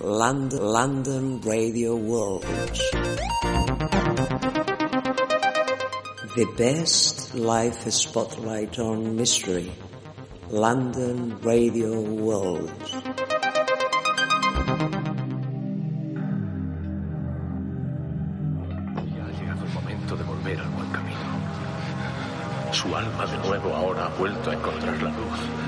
London, London Radio World. The best life spotlight on mystery. London Radio World. Ya ha llegado el momento de volver al buen camino. Su alma de nuevo ahora ha vuelto a encontrar la luz.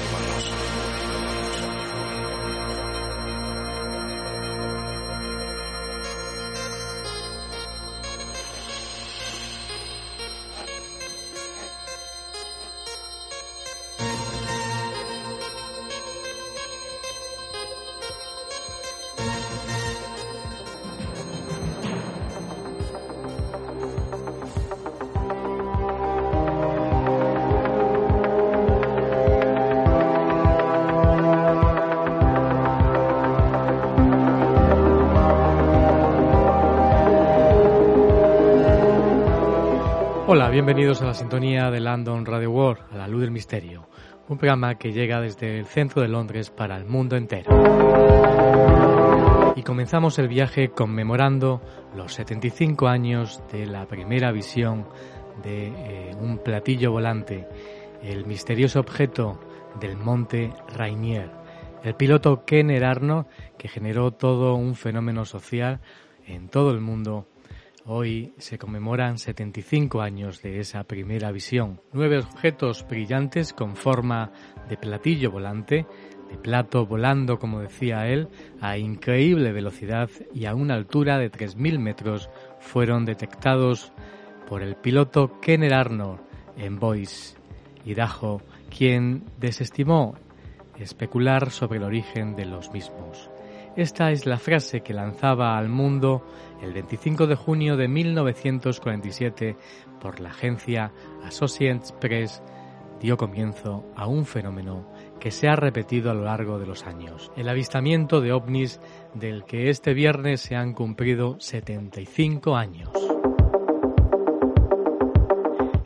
Hola, bienvenidos a la sintonía de London Radio World, a la luz del misterio, un programa que llega desde el centro de Londres para el mundo entero. Y comenzamos el viaje conmemorando los 75 años de la primera visión de eh, un platillo volante, el misterioso objeto del monte Rainier. El piloto Kenner Arno, que generó todo un fenómeno social en todo el mundo Hoy se conmemoran 75 años de esa primera visión. Nueve objetos brillantes con forma de platillo volante, de plato volando, como decía él, a increíble velocidad y a una altura de 3.000 metros fueron detectados por el piloto Kenner Arnold en Boise, Idaho, quien desestimó especular sobre el origen de los mismos. Esta es la frase que lanzaba al mundo el 25 de junio de 1947 por la agencia Associated Press dio comienzo a un fenómeno que se ha repetido a lo largo de los años, el avistamiento de ovnis del que este viernes se han cumplido 75 años.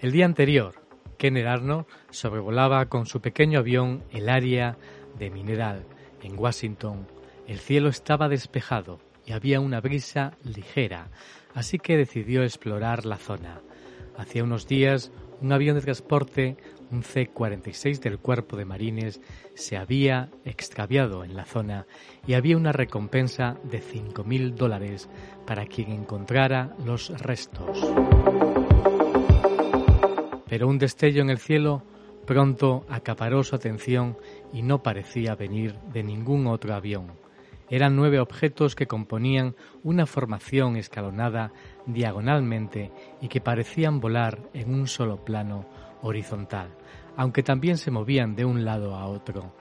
El día anterior, Kenneth Arnold sobrevolaba con su pequeño avión el área de Mineral, en Washington, el cielo estaba despejado y había una brisa ligera, así que decidió explorar la zona. Hacía unos días, un avión de transporte, un C-46 del Cuerpo de Marines, se había extraviado en la zona y había una recompensa de 5.000 dólares para quien encontrara los restos. Pero un destello en el cielo pronto acaparó su atención y no parecía venir de ningún otro avión. Eran nueve objetos que componían una formación escalonada diagonalmente y que parecían volar en un solo plano horizontal, aunque también se movían de un lado a otro.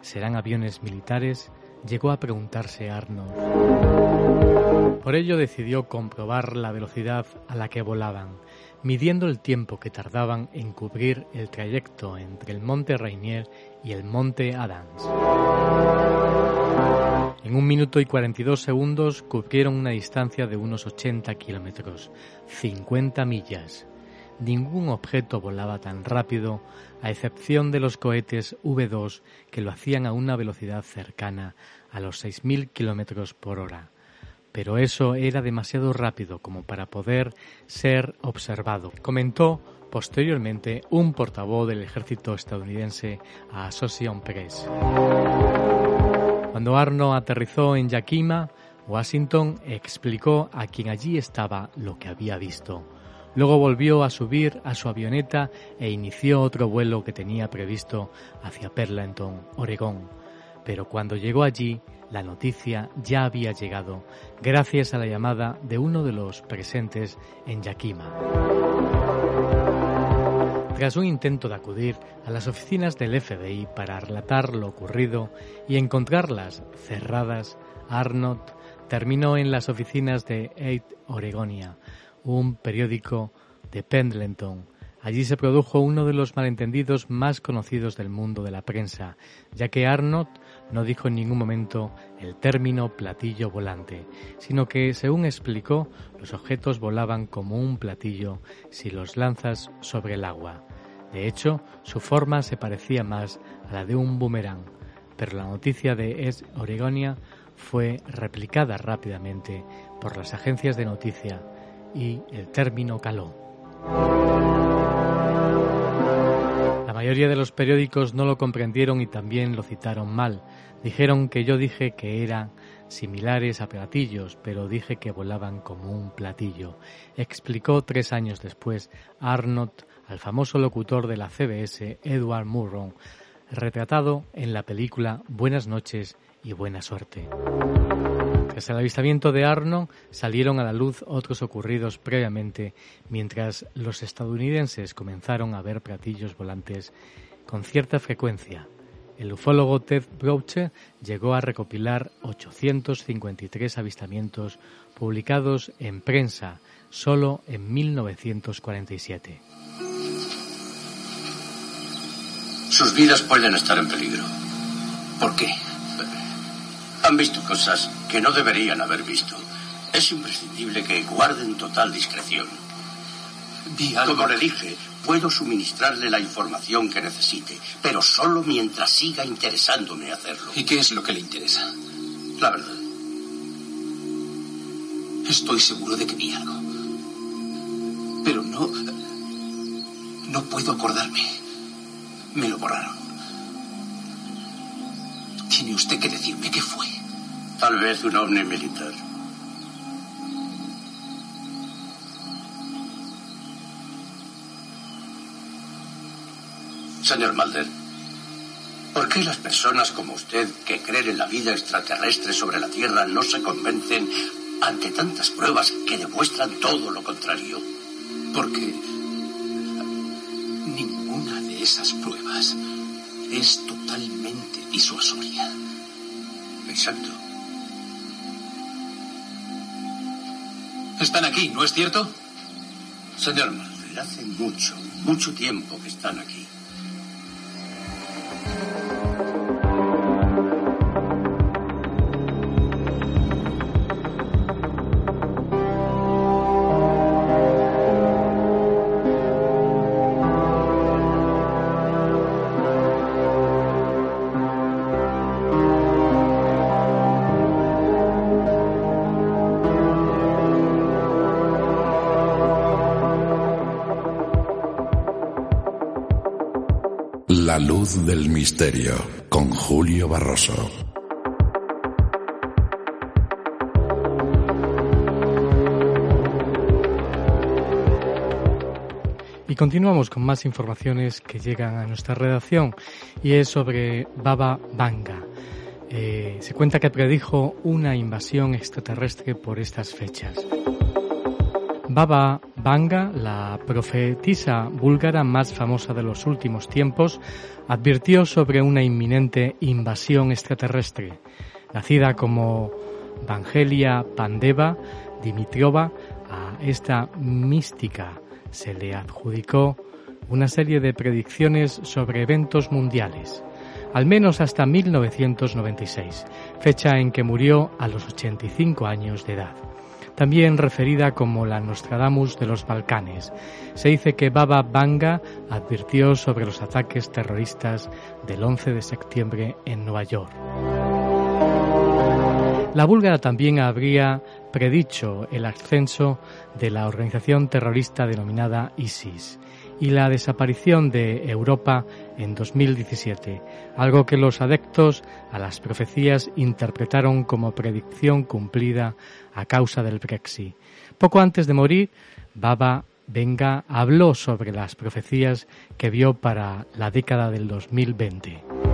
¿Serán aviones militares? Llegó a preguntarse Arnold. Por ello decidió comprobar la velocidad a la que volaban, midiendo el tiempo que tardaban en cubrir el trayecto entre el monte Rainier y el monte Adams. En un minuto y 42 segundos cubrieron una distancia de unos 80 kilómetros, 50 millas. Ningún objeto volaba tan rápido, a excepción de los cohetes V2 que lo hacían a una velocidad cercana a los 6.000 kilómetros por hora. Pero eso era demasiado rápido como para poder ser observado, comentó posteriormente un portavoz del ejército estadounidense a Associated Press. Cuando Arno aterrizó en Yakima, Washington explicó a quien allí estaba lo que había visto. Luego volvió a subir a su avioneta e inició otro vuelo que tenía previsto hacia Perlenton, Oregón. Pero cuando llegó allí, la noticia ya había llegado gracias a la llamada de uno de los presentes en Yakima. Tras un intento de acudir a las oficinas del FBI para relatar lo ocurrido y encontrarlas cerradas, Arnott terminó en las oficinas de Eight Oregonia, un periódico de Pendleton. Allí se produjo uno de los malentendidos más conocidos del mundo de la prensa, ya que Arnott no dijo en ningún momento el término platillo volante, sino que, según explicó, los objetos volaban como un platillo si los lanzas sobre el agua. De hecho, su forma se parecía más a la de un boomerang, pero la noticia de Es Oregonia fue replicada rápidamente por las agencias de noticia y el término caló. La mayoría de los periódicos no lo comprendieron y también lo citaron mal. Dijeron que yo dije que eran similares a platillos, pero dije que volaban como un platillo. Explicó tres años después Arnott al famoso locutor de la CBS, Edward Murrow, retratado en la película Buenas noches y buena suerte. Tras el avistamiento de Arno, salieron a la luz otros ocurridos previamente, mientras los estadounidenses comenzaron a ver platillos volantes con cierta frecuencia. El ufólogo Ted Broche llegó a recopilar 853 avistamientos publicados en prensa solo en 1947. Sus vidas pueden estar en peligro. ¿Por qué? Han visto cosas que no deberían haber visto. Es imprescindible que guarden total discreción. Como le dije, puedo suministrarle la información que necesite, pero solo mientras siga interesándome hacerlo. ¿Y qué es lo que le interesa? La verdad. Estoy seguro de que vi algo. Pero no... No puedo acordarme. Me lo borraron. Tiene usted que decirme qué fue. Tal vez un ovni militar. Señor Mulder, ¿por qué las personas como usted que creen en la vida extraterrestre sobre la Tierra no se convencen ante tantas pruebas que demuestran todo lo contrario? Porque esas pruebas es totalmente disuasoria. Exacto. Están aquí, ¿no es cierto? Señor hace mucho, mucho tiempo que están aquí. Del misterio con Julio Barroso. Y continuamos con más informaciones que llegan a nuestra redacción y es sobre Baba Vanga. Eh, se cuenta que predijo una invasión extraterrestre por estas fechas. Baba Vanga, la profetisa búlgara más famosa de los últimos tiempos, advirtió sobre una inminente invasión extraterrestre. Nacida como Vangelia Pandeva Dimitriova, a esta mística se le adjudicó una serie de predicciones sobre eventos mundiales, al menos hasta 1996, fecha en que murió a los 85 años de edad. También referida como la Nostradamus de los Balcanes, se dice que Baba Vanga advirtió sobre los ataques terroristas del 11 de septiembre en Nueva York. La búlgara también habría predicho el ascenso de la organización terrorista denominada ISIS y la desaparición de Europa en 2017, algo que los adeptos a las profecías interpretaron como predicción cumplida a causa del Brexit. Poco antes de morir, Baba Venga habló sobre las profecías que vio para la década del 2020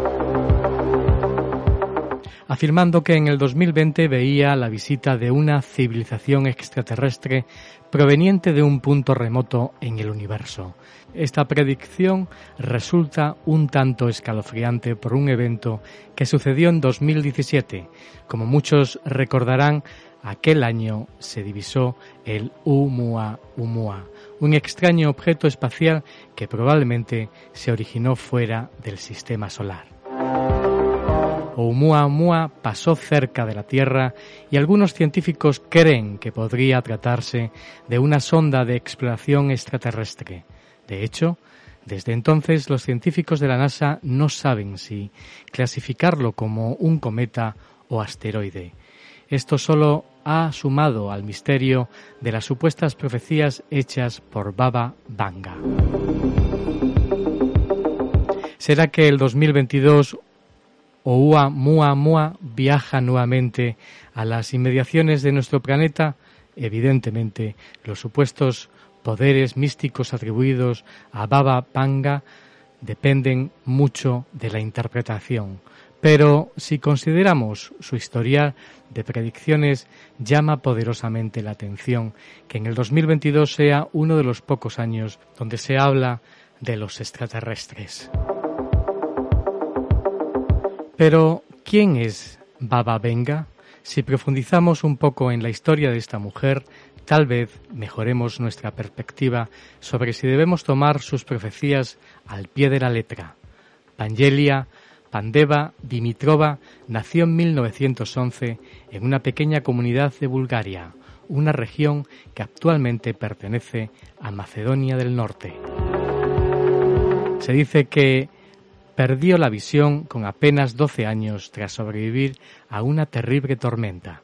afirmando que en el 2020 veía la visita de una civilización extraterrestre proveniente de un punto remoto en el universo. Esta predicción resulta un tanto escalofriante por un evento que sucedió en 2017. Como muchos recordarán, aquel año se divisó el Oumuamua, un extraño objeto espacial que probablemente se originó fuera del sistema solar. Oumuamua pasó cerca de la Tierra y algunos científicos creen que podría tratarse de una sonda de exploración extraterrestre. De hecho, desde entonces los científicos de la NASA no saben si clasificarlo como un cometa o asteroide. Esto solo ha sumado al misterio de las supuestas profecías hechas por Baba Vanga. ¿Será que el 2022 Oumuamua viaja nuevamente a las inmediaciones de nuestro planeta? Evidentemente, los supuestos poderes místicos atribuidos a Baba Panga dependen mucho de la interpretación. Pero si consideramos su historial de predicciones, llama poderosamente la atención que en el 2022 sea uno de los pocos años donde se habla de los extraterrestres. Pero, ¿quién es Baba Venga? Si profundizamos un poco en la historia de esta mujer, tal vez mejoremos nuestra perspectiva sobre si debemos tomar sus profecías al pie de la letra. Pangelia Pandeva Dimitrova nació en 1911 en una pequeña comunidad de Bulgaria, una región que actualmente pertenece a Macedonia del Norte. Se dice que perdió la visión con apenas 12 años tras sobrevivir a una terrible tormenta.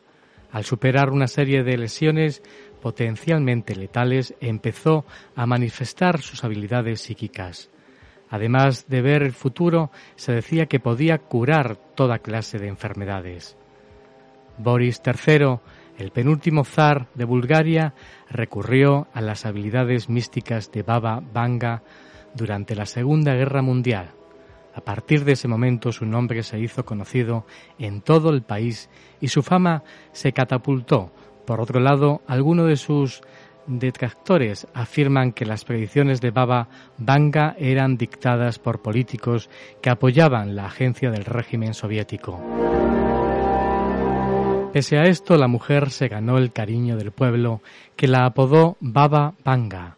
Al superar una serie de lesiones potencialmente letales, empezó a manifestar sus habilidades psíquicas. Además de ver el futuro, se decía que podía curar toda clase de enfermedades. Boris III, el penúltimo zar de Bulgaria, recurrió a las habilidades místicas de Baba Vanga durante la Segunda Guerra Mundial. A partir de ese momento su nombre se hizo conocido en todo el país y su fama se catapultó. Por otro lado, algunos de sus detractores afirman que las predicciones de Baba Vanga eran dictadas por políticos que apoyaban la agencia del régimen soviético. Pese a esto, la mujer se ganó el cariño del pueblo, que la apodó Baba Vanga.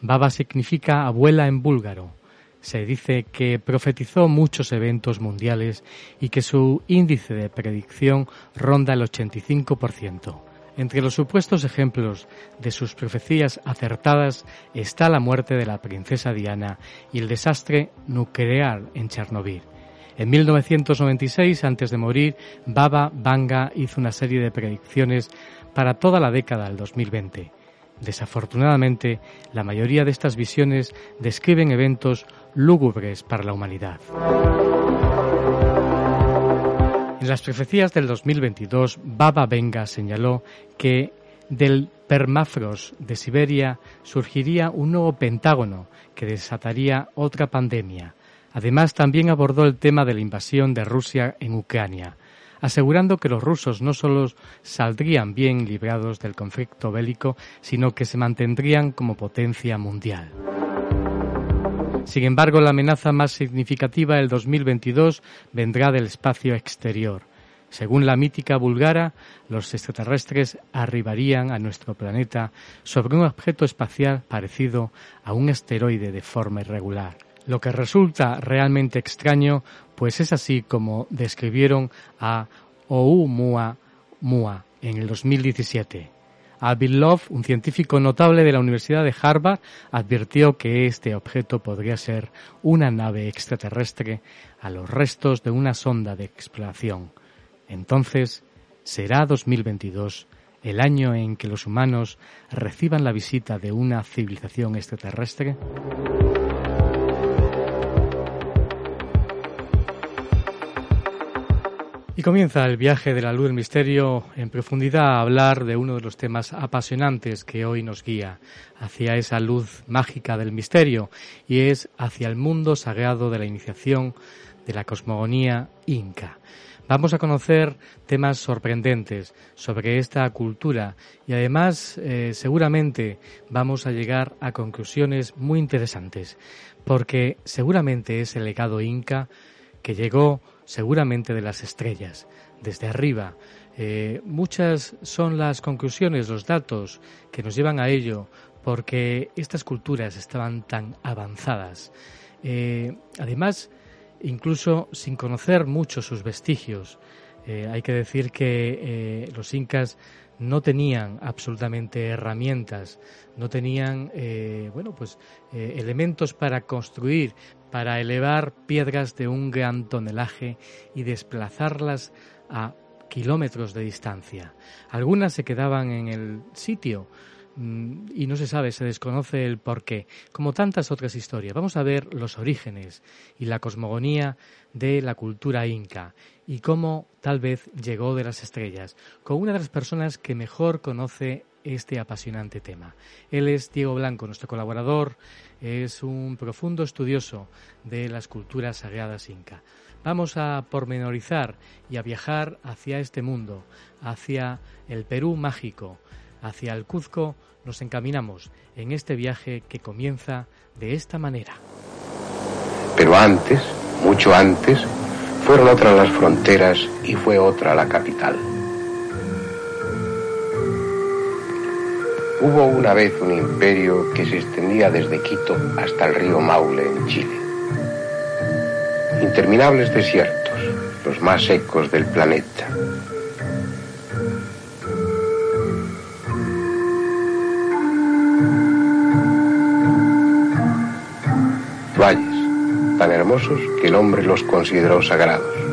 Baba significa abuela en búlgaro. Se dice que profetizó muchos eventos mundiales y que su índice de predicción ronda el 85%. Entre los supuestos ejemplos de sus profecías acertadas está la muerte de la princesa Diana y el desastre nuclear en Chernobyl. En 1996, antes de morir, Baba Vanga hizo una serie de predicciones para toda la década del 2020. Desafortunadamente, la mayoría de estas visiones describen eventos lúgubres para la humanidad. En las profecías del 2022, Baba Venga señaló que del permafrost de Siberia surgiría un nuevo pentágono que desataría otra pandemia. Además, también abordó el tema de la invasión de Rusia en Ucrania, asegurando que los rusos no solo saldrían bien librados del conflicto bélico, sino que se mantendrían como potencia mundial. Sin embargo, la amenaza más significativa del 2022 vendrá del espacio exterior. Según la mítica búlgara, los extraterrestres arribarían a nuestro planeta sobre un objeto espacial parecido a un asteroide de forma irregular. Lo que resulta realmente extraño, pues es así como describieron a Oumuamua Mua en el 2017. Bill Love, un científico notable de la Universidad de Harvard, advirtió que este objeto podría ser una nave extraterrestre a los restos de una sonda de exploración. Entonces, será 2022 el año en que los humanos reciban la visita de una civilización extraterrestre? Y comienza el viaje de la luz del misterio en profundidad a hablar de uno de los temas apasionantes que hoy nos guía hacia esa luz mágica del misterio y es hacia el mundo sagrado de la iniciación de la cosmogonía inca. Vamos a conocer temas sorprendentes sobre esta cultura y además eh, seguramente vamos a llegar a conclusiones muy interesantes porque seguramente es el legado inca que llegó seguramente de las estrellas, desde arriba. Eh, muchas son las conclusiones, los datos que nos llevan a ello porque estas culturas estaban tan avanzadas. Eh, además, incluso sin conocer mucho sus vestigios. Eh, hay que decir que los incas no tenían absolutamente herramientas, no tenían bueno pues elementos para construir, para elevar piedras de un gran tonelaje y desplazarlas a kilómetros de distancia. Algunas se quedaban en el sitio, Mm, y no se sabe, se desconoce el porqué, como tantas otras historias. Vamos a ver los orígenes y la cosmogonía de la cultura inca y cómo tal vez llegó de las estrellas, con una de las personas que mejor conoce este apasionante tema. Él es Diego Blanco, nuestro colaborador, es un profundo estudioso de las culturas sagradas inca. Vamos a pormenorizar y a viajar hacia este mundo, hacia el Perú mágico, hacia el Cuzco nos encaminamos en este viaje que comienza de esta manera. Pero antes, mucho antes, fueron otras las fronteras y fue otra la capital. Hubo una vez un imperio que se extendía desde Quito hasta el río Maule en Chile. Interminables desiertos, los más secos del planeta, valles, tan hermosos que el hombre los consideró sagrados.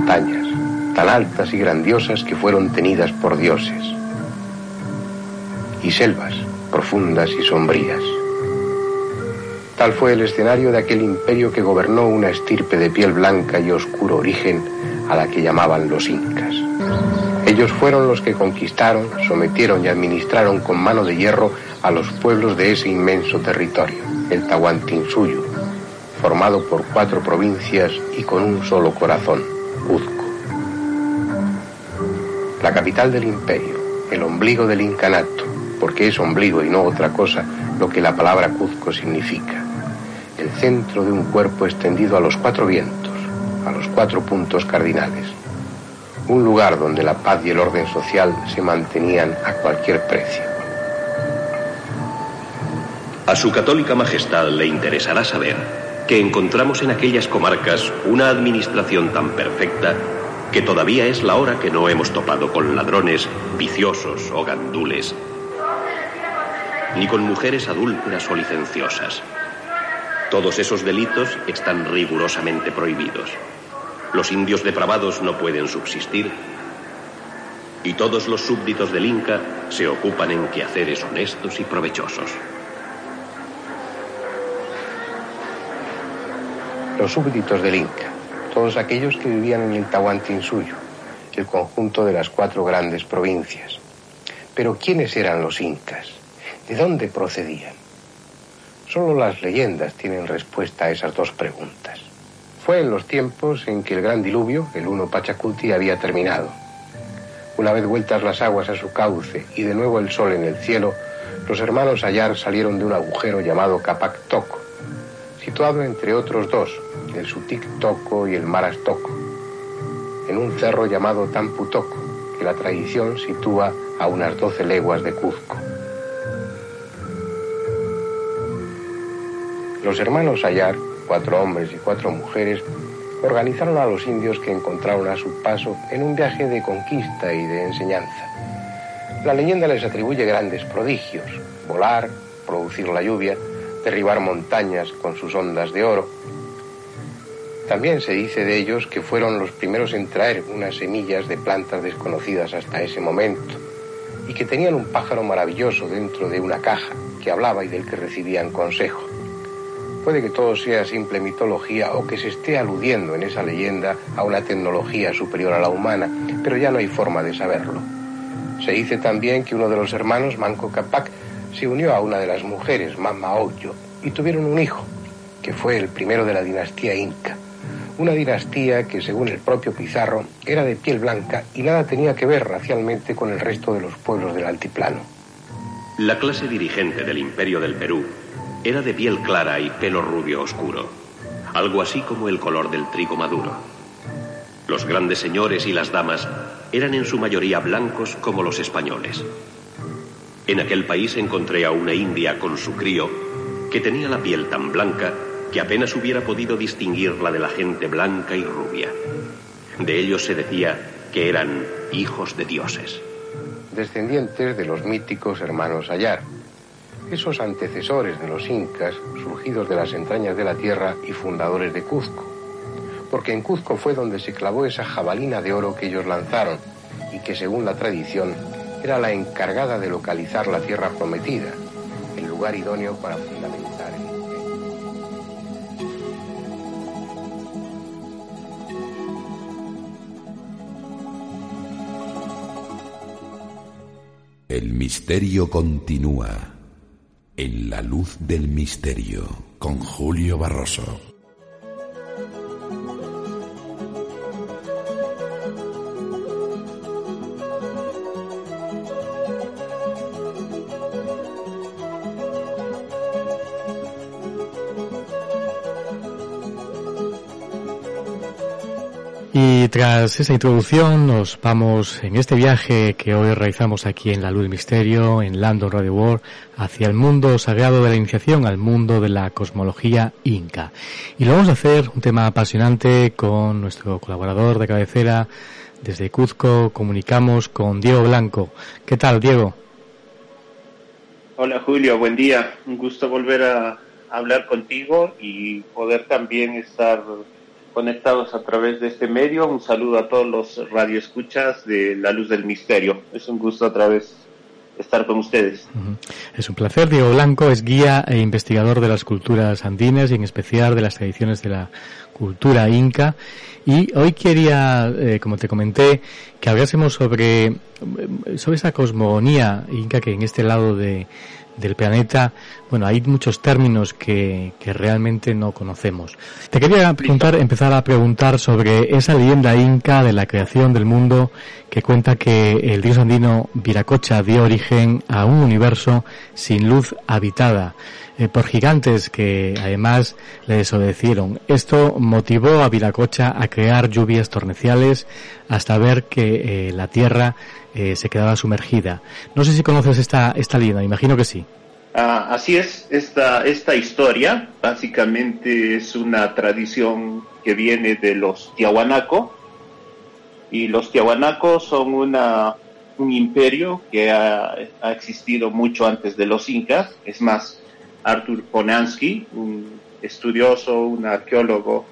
Montañas, tan altas y grandiosas que fueron tenidas por dioses. Y selvas, profundas y sombrías. Tal fue el escenario de aquel imperio que gobernó una estirpe de piel blanca y oscuro origen a la que llamaban los incas. Ellos fueron los que conquistaron, sometieron y administraron con mano de hierro a los pueblos de ese inmenso territorio, el Tahuantinsuyo, formado por cuatro provincias y con un solo corazón, Cuzco. La capital del imperio, el ombligo del incanato, porque es ombligo y no otra cosa lo que la palabra Cuzco significa el centro de un cuerpo extendido a los cuatro vientos, a los cuatro puntos cardinales. Un lugar donde la paz y el orden social se mantenían a cualquier precio. A su católica majestad le interesará saber que encontramos en aquellas comarcas una administración tan perfecta que todavía es la hora que no hemos topado con ladrones, viciosos o gandules, ni con mujeres adúlteras o licenciosas. Todos esos delitos están rigurosamente prohibidos. Los indios depravados no pueden subsistir y todos los súbditos del Inca se ocupan en quehaceres honestos y provechosos. Los súbditos del Inca, todos aquellos que vivían en el Tahuantinsuyo, el conjunto de las cuatro grandes provincias. Pero ¿quiénes eran los incas? ¿De dónde procedían? Solo las leyendas tienen respuesta a esas dos preguntas. Fue en los tiempos en que el gran diluvio, el uno Pachacuti, había terminado. Una vez vueltas las aguas a su cauce y de nuevo el sol en el cielo, los hermanos Ayar salieron de un agujero llamado Capac Toco, situado entre otros dos, el Sutic Toco y el Maras Toco, en un cerro llamado Tamputoco, que la tradición sitúa a unas 12 leguas de Cuzco. Los hermanos Ayar, cuatro hombres y cuatro mujeres, organizaron a los indios que encontraron a su paso en un viaje de conquista y de enseñanza. La leyenda les atribuye grandes prodigios, volar, producir la lluvia, derribar montañas con sus ondas de oro. También se dice de ellos que fueron los primeros en traer unas semillas de plantas desconocidas hasta ese momento y que tenían un pájaro maravilloso dentro de una caja que hablaba y del que recibían consejo. Puede que todo sea simple mitología o que se esté aludiendo en esa leyenda a una tecnología superior a la humana, pero ya no hay forma de saberlo. Se dice también que uno de los hermanos, Manco Capac, se unió a una de las mujeres, Mama Oyo, y tuvieron un hijo, que fue el primero de la dinastía inca. Una dinastía que, según el propio Pizarro, era de piel blanca y nada tenía que ver racialmente con el resto de los pueblos del altiplano. La clase dirigente del imperio del Perú era de piel clara y pelo rubio oscuro, algo así como el color del trigo maduro. Los grandes señores y las damas eran en su mayoría blancos como los españoles. En aquel país encontré a una india con su crío que tenía la piel tan blanca que apenas hubiera podido distinguirla de la gente blanca y rubia. De ellos se decía que eran hijos de dioses. Descendientes de los míticos hermanos Ayar, esos antecesores de los incas surgidos de las entrañas de la tierra y fundadores de Cuzco. Porque en Cuzco fue donde se clavó esa jabalina de oro que ellos lanzaron y que según la tradición era la encargada de localizar la tierra prometida, el lugar idóneo para fundamentar El misterio continúa en la luz del misterio con Julio Barroso. Tras esa introducción nos vamos en este viaje que hoy realizamos aquí en La Luz del Misterio, en Landon Radio World, hacia el mundo sagrado de la iniciación, al mundo de la cosmología inca. Y lo vamos a hacer un tema apasionante con nuestro colaborador de cabecera. Desde Cuzco comunicamos con Diego Blanco. ¿Qué tal, Diego? Hola Julio, buen día. Un gusto volver a hablar contigo y poder también estar conectados a través de este medio. Un saludo a todos los radioescuchas de La Luz del Misterio. Es un gusto otra vez estar con ustedes. Es un placer. Diego Blanco es guía e investigador de las culturas andinas y en especial de las tradiciones de la cultura inca. Y hoy quería, eh, como te comenté, que hablásemos sobre, sobre esa cosmogonía inca que en este lado de, del planeta, bueno, hay muchos términos que, que realmente no conocemos. Te quería preguntar, empezar a preguntar sobre esa leyenda inca de la creación del mundo que cuenta que el dios andino Viracocha dio origen a un universo sin luz habitada eh, por gigantes que además le desobedecieron. Esto motivó a Viracocha a crear lluvias torrenciales hasta ver que eh, la tierra eh, se quedaba sumergida. No sé si conoces esta, esta leyenda, imagino que sí. Ah, así es, esta, esta historia básicamente es una tradición que viene de los Tiahuanaco y los Tiahuanaco son una, un imperio que ha, ha, existido mucho antes de los incas, es más, Arthur Ponansky, un estudioso, un arqueólogo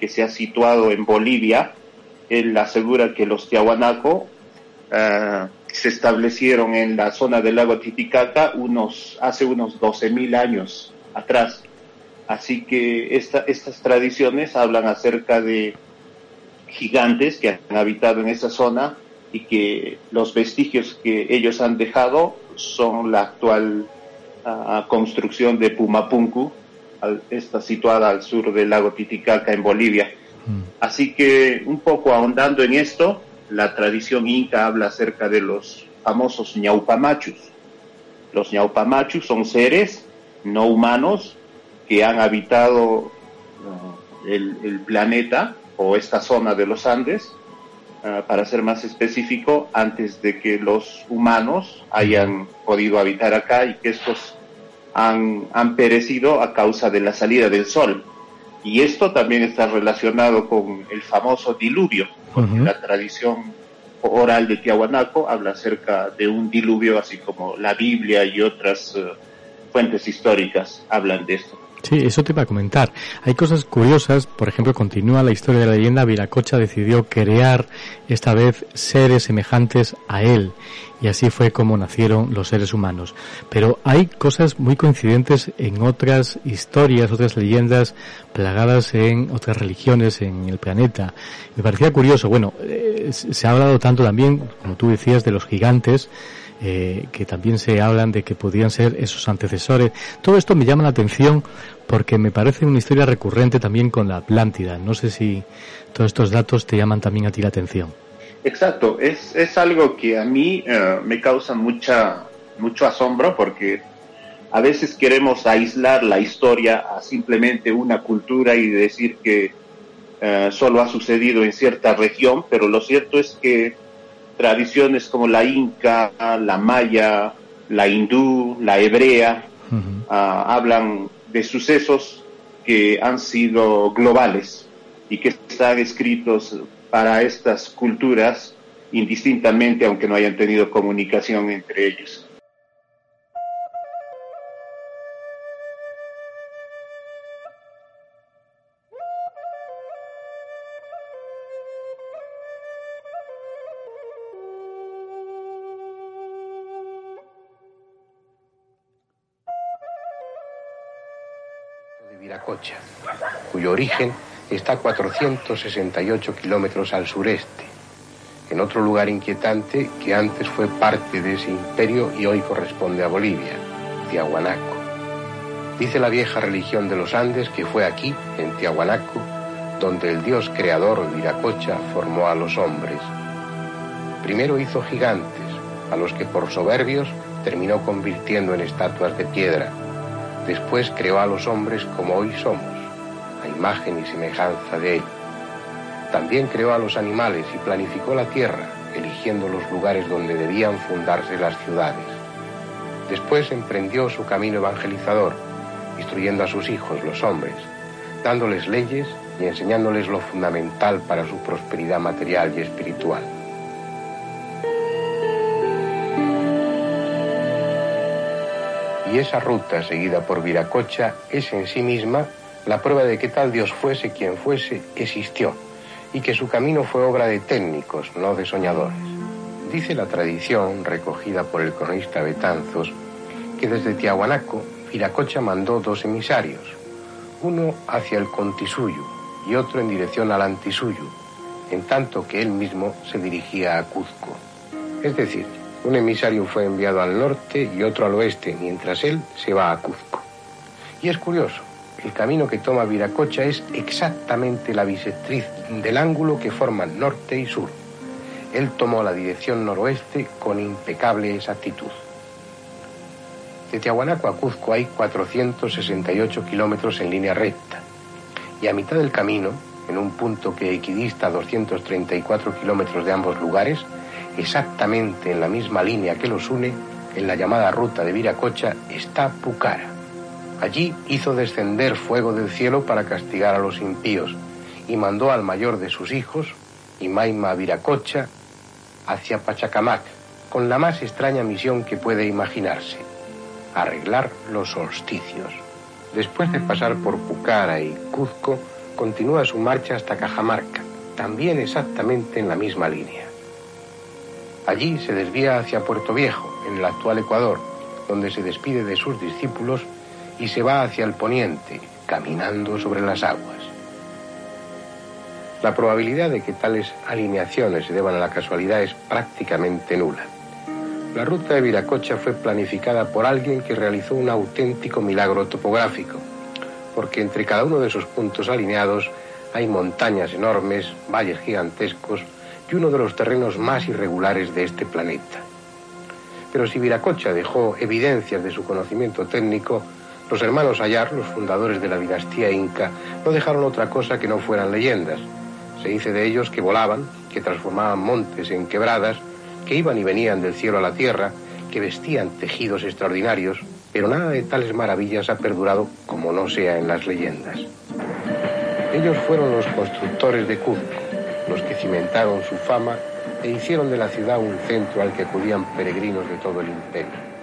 que se ha situado en Bolivia, él asegura que los Tiahuanaco uh, se establecieron en la zona del lago Titicaca unos, hace unos 12.000 años atrás. Así que esta, estas tradiciones hablan acerca de gigantes que han habitado en esa zona y que los vestigios que ellos han dejado son la actual uh, construcción de Pumapunku, al, está situada al sur del lago Titicaca en Bolivia. Mm. Así que un poco ahondando en esto, la tradición inca habla acerca de los famosos ñaupamachus. Los ñaupamachu son seres no humanos que han habitado el, planeta o esta zona de los Andes, ah, para ser más específico, antes de que los humanos hayan podido habitar acá y que estos han perecido a causa de la salida del sol. Y esto también está relacionado con el famoso diluvio, porque la tradición oral de Tiahuanaco habla acerca de un diluvio, así como la Biblia y otras eh, fuentes históricas hablan de esto. Sí, eso te iba a comentar. Hay cosas curiosas, por ejemplo, continúa la historia de la leyenda, Viracocha decidió crear esta vez seres semejantes a él y así fue como nacieron los seres humanos. Pero hay cosas muy coincidentes en otras historias, otras leyendas plagadas en otras religiones en el planeta. Me parecía curioso, bueno, eh, se ha hablado tanto también, como tú decías, de los gigantes, eh, que también se hablan de que podían ser esos antecesores. Todo esto me llama la atención porque me parece una historia recurrente también con la Atlántida. No sé si todos estos datos te llaman también a ti la atención. Exacto, es, es algo que a mí eh, me causa mucha, mucho asombro porque a veces queremos aislar la historia a simplemente una cultura y decir que eh, solo ha sucedido en cierta región, pero lo cierto es que tradiciones como la inca, la maya, la hindú, la hebrea, ah, hablan de sucesos que han sido globales y que están escritos para estas culturas indistintamente, aunque no hayan tenido comunicación entre ellos. cuyo origen está a 468 kilómetros al sureste, en otro lugar inquietante que antes fue parte de ese imperio y hoy corresponde a Bolivia, Tiahuanaco. Dice la vieja religión de los Andes que fue aquí, en Tiahuanaco, donde el dios creador Viracocha formó a los hombres. Primero hizo gigantes, a los que por soberbios terminó convirtiendo en estatuas de piedra Después creó a los hombres como hoy somos, a imagen y semejanza de Él. También creó a los animales y planificó la tierra, eligiendo los lugares donde debían fundarse las ciudades. Después emprendió su camino evangelizador, instruyendo a sus hijos, los hombres, dándoles leyes y enseñándoles lo fundamental para su prosperidad material y espiritual. y esa ruta seguida por Viracocha es en sí misma la prueba de que tal Dios fuese quien fuese, existió, y que su camino fue obra de técnicos, no de soñadores. Dice la tradición, recogida por el cronista Betanzos, que desde Tiahuanaco, Viracocha mandó dos emisarios, uno hacia el Contisuyo y otro en dirección al Antisuyo, en tanto que él mismo se dirigía a Cuzco. Es decir, un emisario fue enviado al norte y otro al oeste, mientras él se va a Cuzco. Y es curioso, el camino que toma Viracocha es exactamente la bisectriz del ángulo que forman norte y sur. Él tomó la dirección noroeste con impecable exactitud. De Tiahuanaco a Cuzco hay 468 kilómetros en línea recta. Y a mitad del camino, en un punto que equidista a 234 kilómetros de ambos lugares, exactamente en la misma línea que los une, en la llamada ruta de Viracocha, está Pucara. Allí hizo descender fuego del cielo para castigar a los impíos y mandó al mayor de sus hijos, Imaima Viracocha, hacia Pachacamac, con la más extraña misión que puede imaginarse, arreglar los solsticios. Después de pasar por Pucara y Cuzco, continúa su marcha hasta Cajamarca, también exactamente en la misma línea. Allí se desvía hacia Puerto Viejo, en el actual Ecuador, donde se despide de sus discípulos y se va hacia el poniente, caminando sobre las aguas. La probabilidad de que tales alineaciones se deban a la casualidad es prácticamente nula. La ruta de Viracocha fue planificada por alguien que realizó un auténtico milagro topográfico, porque entre cada uno de esos puntos alineados hay montañas enormes, valles gigantescos, y uno de los terrenos más irregulares de este planeta. Pero si Viracocha dejó evidencias de su conocimiento técnico, los hermanos Ayar, los fundadores de la dinastía inca, no dejaron otra cosa que no fueran leyendas. Se dice de ellos que volaban, que transformaban montes en quebradas, que iban y venían del cielo a la tierra, que vestían tejidos extraordinarios, pero nada de tales maravillas ha perdurado como no sea en las leyendas. Ellos fueron los constructores de Cusco, los que cimentaron su fama e hicieron de la ciudad un centro al que acudían peregrinos de todo el imperio.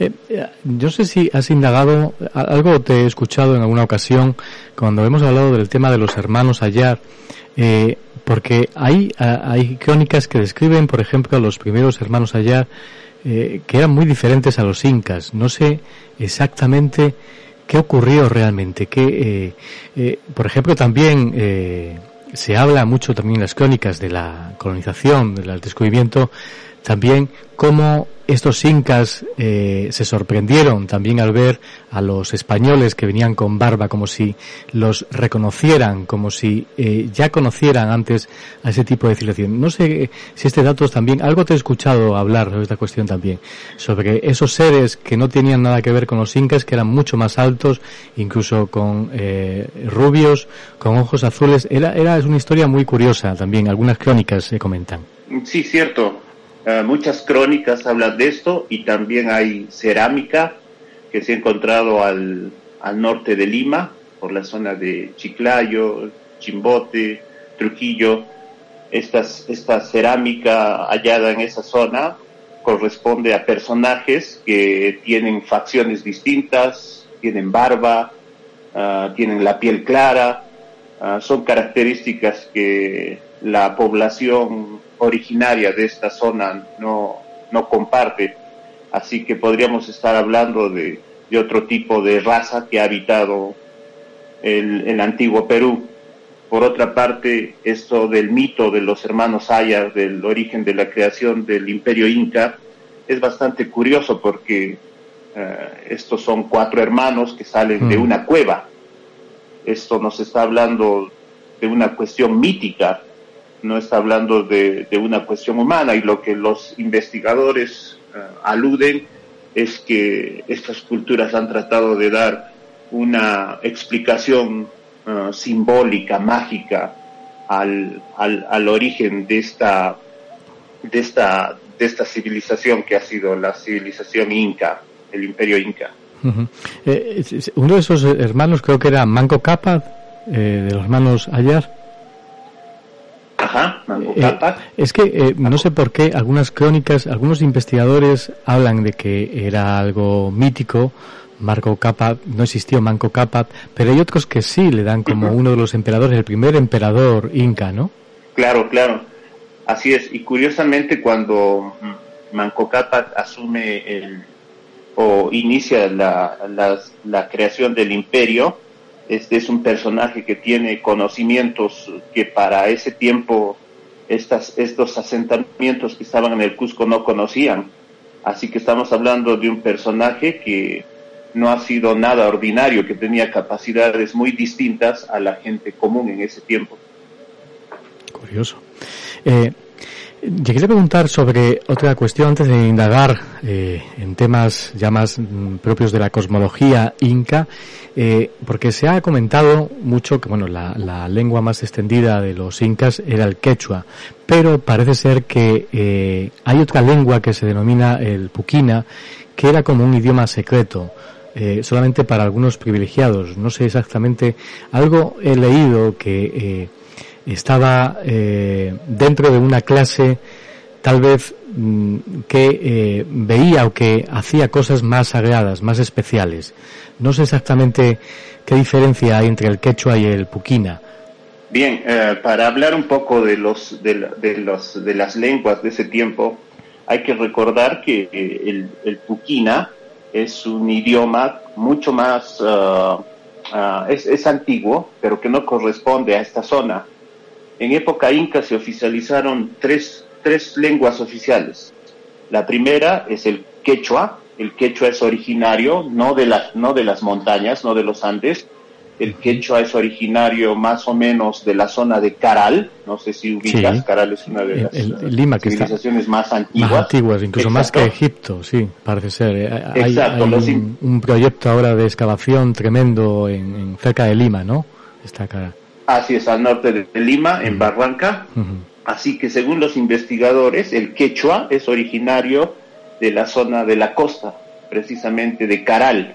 Eh, eh, yo sé si has indagado, algo te he escuchado en alguna ocasión cuando hemos hablado del tema de los hermanos Ayar, eh, porque hay, hay crónicas que describen, por ejemplo, a los primeros hermanos Ayar que eran muy diferentes a los incas. No sé exactamente qué ocurrió realmente. Que, por ejemplo, también se habla mucho también en las crónicas de la colonización, del descubrimiento, también cómo estos incas eh, se sorprendieron también al ver a los españoles que venían con barba como si los reconocieran, como si eh, ya conocieran antes a ese tipo de civilización. No sé si este dato también, algo te he escuchado hablar sobre esta cuestión también, sobre esos seres que no tenían nada que ver con los incas, que eran mucho más altos, incluso con eh, rubios, con ojos azules. Era, era, es una historia muy curiosa también, algunas crónicas se comentan. Sí, cierto. Eh, muchas crónicas hablan de esto y también hay cerámica que se ha encontrado al, al norte de Lima, por la zona de Chiclayo, Chimbote, Trujillo. Esta cerámica hallada en esa zona corresponde a personajes que tienen facciones distintas, tienen barba, uh, tienen la piel clara, uh, son características que la población originaria de esta zona no, no comparte. Así que podríamos estar hablando de, de otro tipo de raza que ha habitado el, el, antiguo Perú. Por otra parte, esto del mito de los hermanos Ayar, del origen de la creación del imperio inca, es bastante curioso porque uh, estos son cuatro hermanos que salen mm. de una cueva. Esto nos está hablando de una cuestión mítica no está hablando de, una cuestión humana y lo que los investigadores uh, aluden es que estas culturas han tratado de dar una explicación uh, simbólica, mágica al, al, al, origen de esta, de, esta, de esta civilización que ha sido la civilización inca, el imperio inca. Eh, uno de esos hermanos creo que era Manco Cápac, eh, de los hermanos Ayar. Ajá, eh, es que eh, no sé por qué algunas crónicas, algunos investigadores hablan de que era algo mítico, Marco Cápac, no existió Manco Cápac, pero hay otros que sí le dan como uno de los emperadores, el primer emperador inca, ¿no? Claro, claro, así es. Y curiosamente cuando Manco Cápac asume el, o inicia la, la, la creación del imperio, este es un personaje que tiene conocimientos que para ese tiempo estas, estos asentamientos que estaban en el Cusco no conocían. Así que estamos hablando de un personaje que no ha sido nada ordinario, que tenía capacidades muy distintas a la gente común en ese tiempo. Curioso. Eh, yo quería preguntar sobre otra cuestión antes de indagar eh, en temas ya más mm, propios de la cosmología inca, eh, porque se ha comentado mucho que bueno la, la, lengua más extendida de los incas era el quechua, pero parece ser que eh, hay otra lengua que se denomina el puquina, que era como un idioma secreto. Eh, solamente para algunos privilegiados. No sé exactamente. Algo he leído que eh, estaba eh, dentro de una clase tal vez mm, que eh, veía o que hacía cosas más sagradas, más especiales. No sé exactamente qué diferencia hay entre el quechua y el puquina. Bien, eh, para hablar un poco de los, de, los de las lenguas de ese tiempo, hay que recordar que el, el puquina es un idioma mucho más uh, es, es antiguo, pero que no corresponde a esta zona. En época inca se oficializaron tres, tres lenguas oficiales. La primera es el quechua. El quechua es originario no de, las, no de las montañas, no de los Andes. El quechua es originario más o menos de la zona de Caral. No sé si ubicas, Sí. Caral es una de las El- el Lima, que está- civilizaciones más antiguas. Más antiguas, incluso más que. Egipto, sí, parece ser. Eh, Hay, Exacto, hay un, un proyecto ahora de excavación tremendo en, en- cerca de Lima, ¿no? Está acá. Así es, al norte de de Lima, en Barranca. Así que según los investigadores, el quechua es originario de la zona de la costa, precisamente de Caral.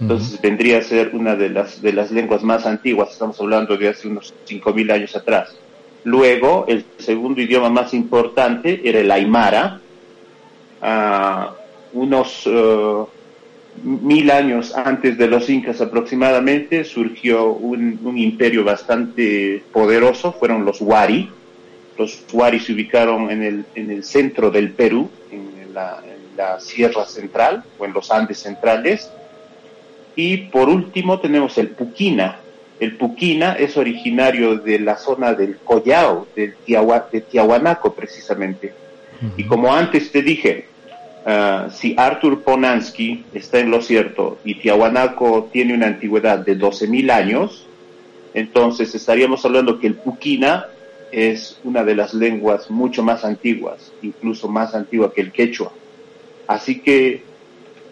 Entonces vendría a ser una de las, de las lenguas más antiguas, estamos hablando de hace unos 5.000 años atrás. Luego, el segundo idioma más importante era el aymara. Ah, unos eh, mil años antes de los incas aproximadamente surgió un, un imperio bastante poderoso, fueron los Wari. Los Wari se ubicaron en el, en el centro del Perú, en la, en la Sierra Central o en los Andes centrales. Y por último tenemos el Puquina. El Puquina es originario de la zona del Collao, del Tiahua- de Tiahuanaco precisamente. Y como antes te dije, ah, si Arthur Ponansky está en lo cierto y Tiahuanaco tiene una antigüedad de 12.000 años, entonces estaríamos hablando que el Puquina es una de las lenguas mucho más antiguas, incluso más antigua que el quechua. Así que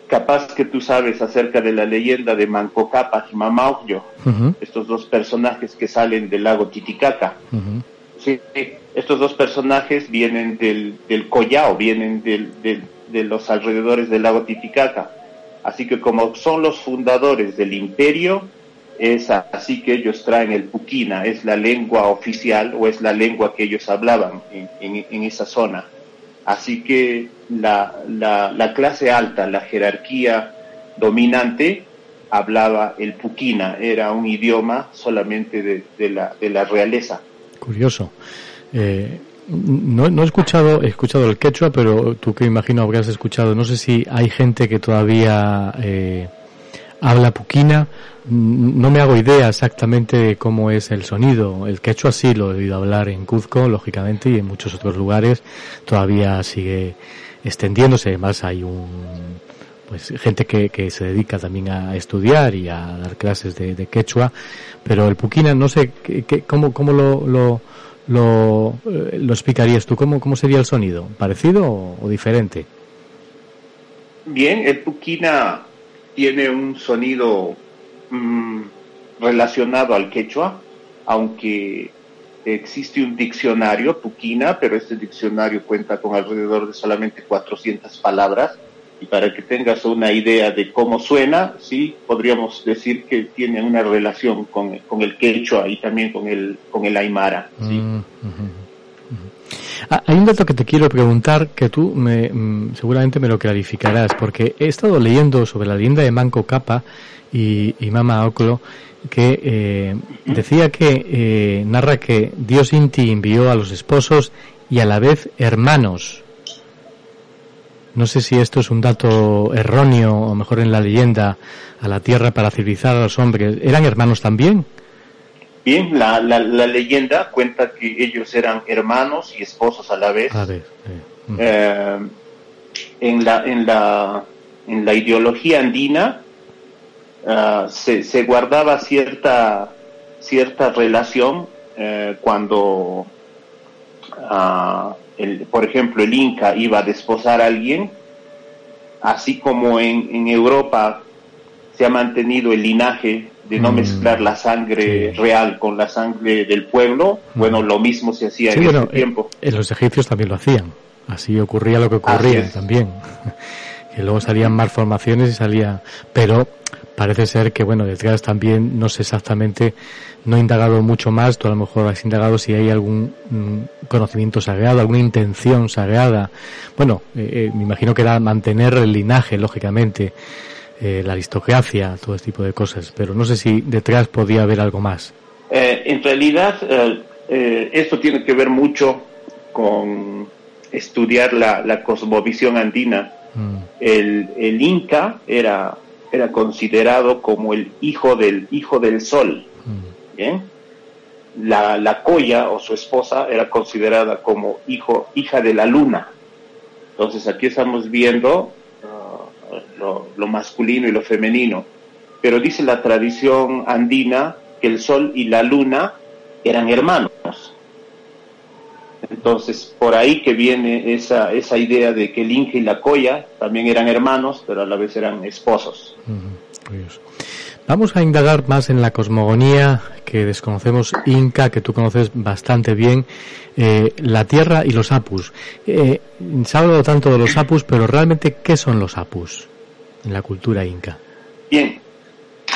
capaz que tú sabes acerca de la leyenda de Manco Cápac y Mamauyo, estos dos personajes que salen del lago Titicaca. Sí, estos dos personajes vienen del, del Collao, vienen del, del- de los alrededores del lago Titicaca. Así que como son los fundadores del imperio, es así que ellos traen el Puquina, es la lengua oficial o es la lengua que ellos hablaban en, en- esa zona. Así que la, la- la clase alta, la jerarquía dominante, hablaba el Puquina, era un idioma solamente de- de la, de la realeza. Curioso. Eh, no, no he escuchado, he escuchado el quechua, pero tú que imagino habrás escuchado, no sé si hay gente que todavía eh, habla puquina. No me hago idea exactamente cómo es el sonido. El quechua sí lo he oído hablar en Cuzco, lógicamente, y en muchos otros lugares. Todavía sigue extendiéndose. Además hay un, pues gente que, que se dedica también a estudiar y a dar clases de, quechua, pero el puquina no sé qué- cómo, cómo lo, lo, lo, eh, lo explicarías tú, ¿Cómo, cómo sería el sonido, parecido o, diferente. Bien, el Puquina tiene un sonido mm, relacionado al quechua, aunque existe un diccionario Puquina, pero este diccionario cuenta con alrededor de solamente 400 palabras. Y para que tengas una idea de cómo suena, sí, podríamos decir que tiene una relación con, con el quechua y también con el, con el aymara. ¿sí? Mm. Ah, Hay un dato que te quiero preguntar que tú me, mm, seguramente me lo clarificarás, porque he estado leyendo sobre la leyenda de Manco Capa y, y Mama Oclo, que eh, decía que eh, narra que Dios Inti envió a los esposos y a la vez hermanos. No sé si esto es un dato erróneo o mejor en la leyenda a la tierra para civilizar a los hombres. ¿Eran hermanos también? Bien, la, la, la leyenda cuenta que ellos eran hermanos y esposos a la vez. A ver. eh, mm. Eh, en, la, en, la, en la ideología andina ah, se, se guardaba cierta, cierta relación eh, cuando, ah, el, por ejemplo, el Inca iba a desposar a alguien, así como en, en Europa se ha mantenido el linaje de no Mm, mezclar la sangre real con la sangre del pueblo, bueno, lo mismo se hacía Sí, en bueno, ese tiempo. eh, los egipcios también lo hacían. Así ocurría lo que ocurría también. que luego salían malformaciones y salía. Pero parece ser que, bueno, detrás también, no sé exactamente, no he indagado mucho más. Tú a lo mejor has indagado si hay algún mm, conocimiento sagrado, alguna intención sagrada. Bueno, eh, eh, me imagino que era mantener el linaje, lógicamente, eh, la aristocracia, todo este tipo de cosas. Pero no sé si detrás podía haber algo más. Eh, en realidad, esto tiene que ver mucho con estudiar la, la cosmovisión andina. Mm, El, el Inca era era considerado como el hijo del hijo del sol. ¿bien? La, la Coya o su esposa era considerada como hijo, hija de la luna. Entonces aquí estamos viendo uh, lo, lo masculino y lo femenino. Pero dice la tradición andina que el sol y la luna eran hermanos. Entonces, por ahí que viene esa, esa idea de que el Inca y la Coya también eran hermanos, pero a la vez eran esposos. Vamos a indagar más en la cosmogonía que desconocemos Inca, que tú conoces bastante bien, eh, la Tierra y los Apus. Eh, se ha hablado tanto de los Apus, pero realmente, ¿qué son los Apus en la cultura Inca? Bien,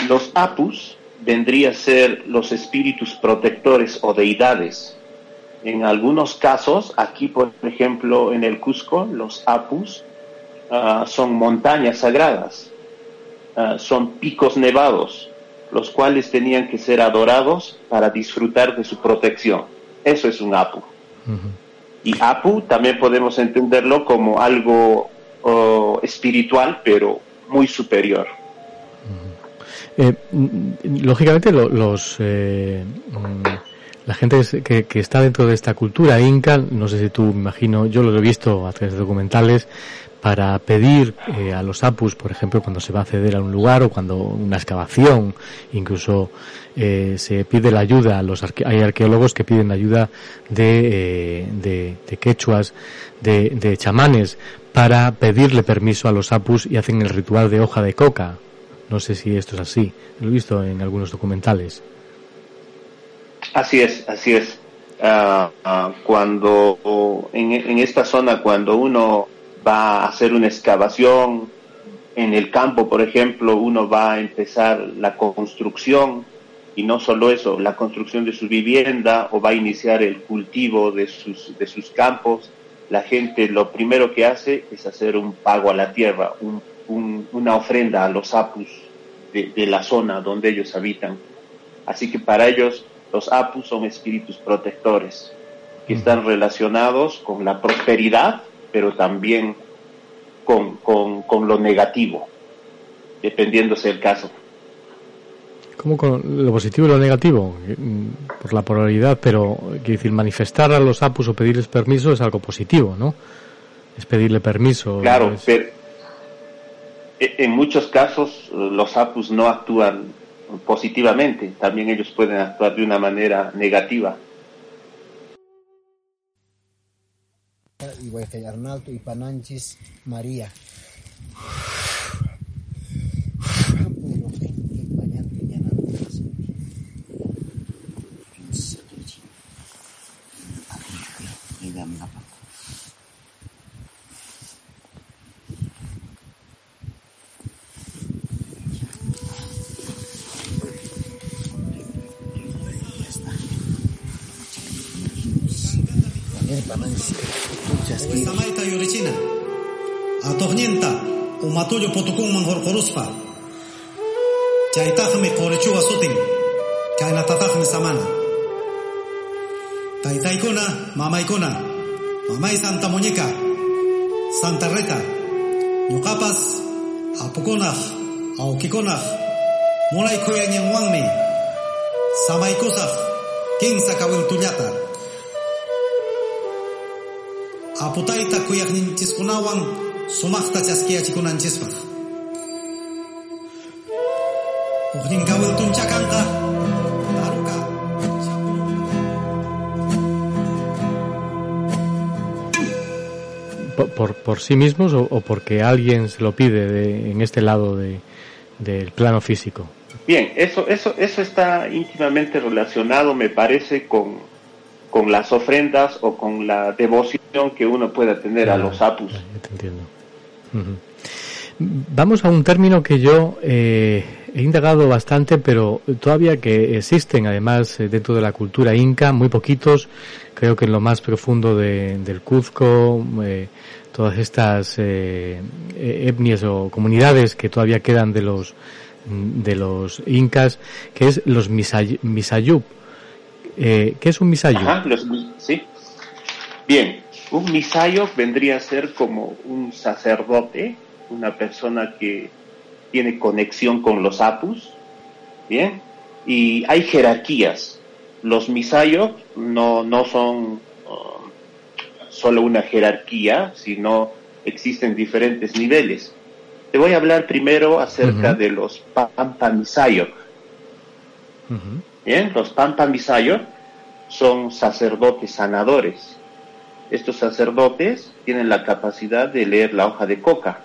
los Apus vendría a ser los espíritus protectores o deidades. En algunos casos, aquí por ejemplo en el Cusco, los Apus uh, son montañas sagradas uh, son picos nevados, los cuales tenían que ser adorados para disfrutar de su protección. Eso es un Apu. Uh -huh. Y Apu también podemos entenderlo como algo uh, espiritual, pero muy superior. Eh, lógicamente lo, los eh, la gente que, que, está dentro de esta cultura inca, no sé si tú, me imagino, yo lo he visto a través de documentales, para pedir eh, a los apus, por ejemplo, cuando se va a acceder a un lugar o cuando una excavación, incluso eh, se pide la ayuda, a los arque hay arqueólogos que piden la ayuda de, eh, de, quechuas, de, de, chamanes, para pedirle permiso a los apus y hacen el ritual de hoja de coca. No sé si esto es así, lo he visto en algunos documentales. Así es, así es. Uh, uh, cuando en, esta zona, cuando uno va a hacer una excavación en el campo, por ejemplo, uno va a empezar la construcción y no solo eso, la construcción de su vivienda o va a iniciar el cultivo de sus, de sus campos, la gente lo primero que hace es hacer un pago a la tierra, un, un, una ofrenda a los apus de la zona donde ellos habitan. Así que para ellos los apus son espíritus protectores que están relacionados con la prosperidad pero también con, con, con lo negativo, dependiéndose del caso. ¿Cómo con lo positivo y lo negativo? Por la polaridad, pero quiero decir, manifestar a los apus o pedirles permiso es algo positivo, ¿no? Es pedirle permiso. Claro, es... pero en muchos casos los apus no actúan positivamente, también ellos pueden actuar de una manera negativa. Arnaldo y Pananchis María. matuju putukung menghurkuruspa. Chaytaqmi qurichuwa sutin. me samana. Taytaykuna, mamaykuna. Mamay Santa Muñeca, Santa Rita, samai apukunaq, king sakawil kuyañinwanmi samaykusaq kinsa kawintullata. Aputayta kuyaqninchiskunawan sumaqta chaskiyachikunanchispa uqnin kawiltuncha kanqa taruka por, por, por sí mismos o, o, porque alguien se lo pide de, en este lado de, del plano físico bien eso eso eso está íntimamente relacionado me parece con con las ofrendas o con la devoción que uno pueda tener ah, a los apus. Te entiendo. Vamos a un término que yo eh, he indagado bastante, pero todavía que existen, además, eh, dentro de la cultura inca, muy poquitos, creo que en lo más profundo de, del Cuzco, eh, todas estas eh, etnias o comunidades que todavía quedan de los de los incas, que es los misay, misayup. Eh, ¿Qué es un misayo? Ajá, los, sí. Bien, un misayo vendría a ser como un sacerdote, una persona que tiene conexión con los apus, ¿bien? Y hay jerarquías. Los misayo no, no son uh, solo una jerarquía, sino existen diferentes niveles. Te voy a hablar primero acerca de los Pampa Misayo. Bien, los Pampa Misayo son sacerdotes sanadores. Estos sacerdotes tienen la capacidad de leer la hoja de coca.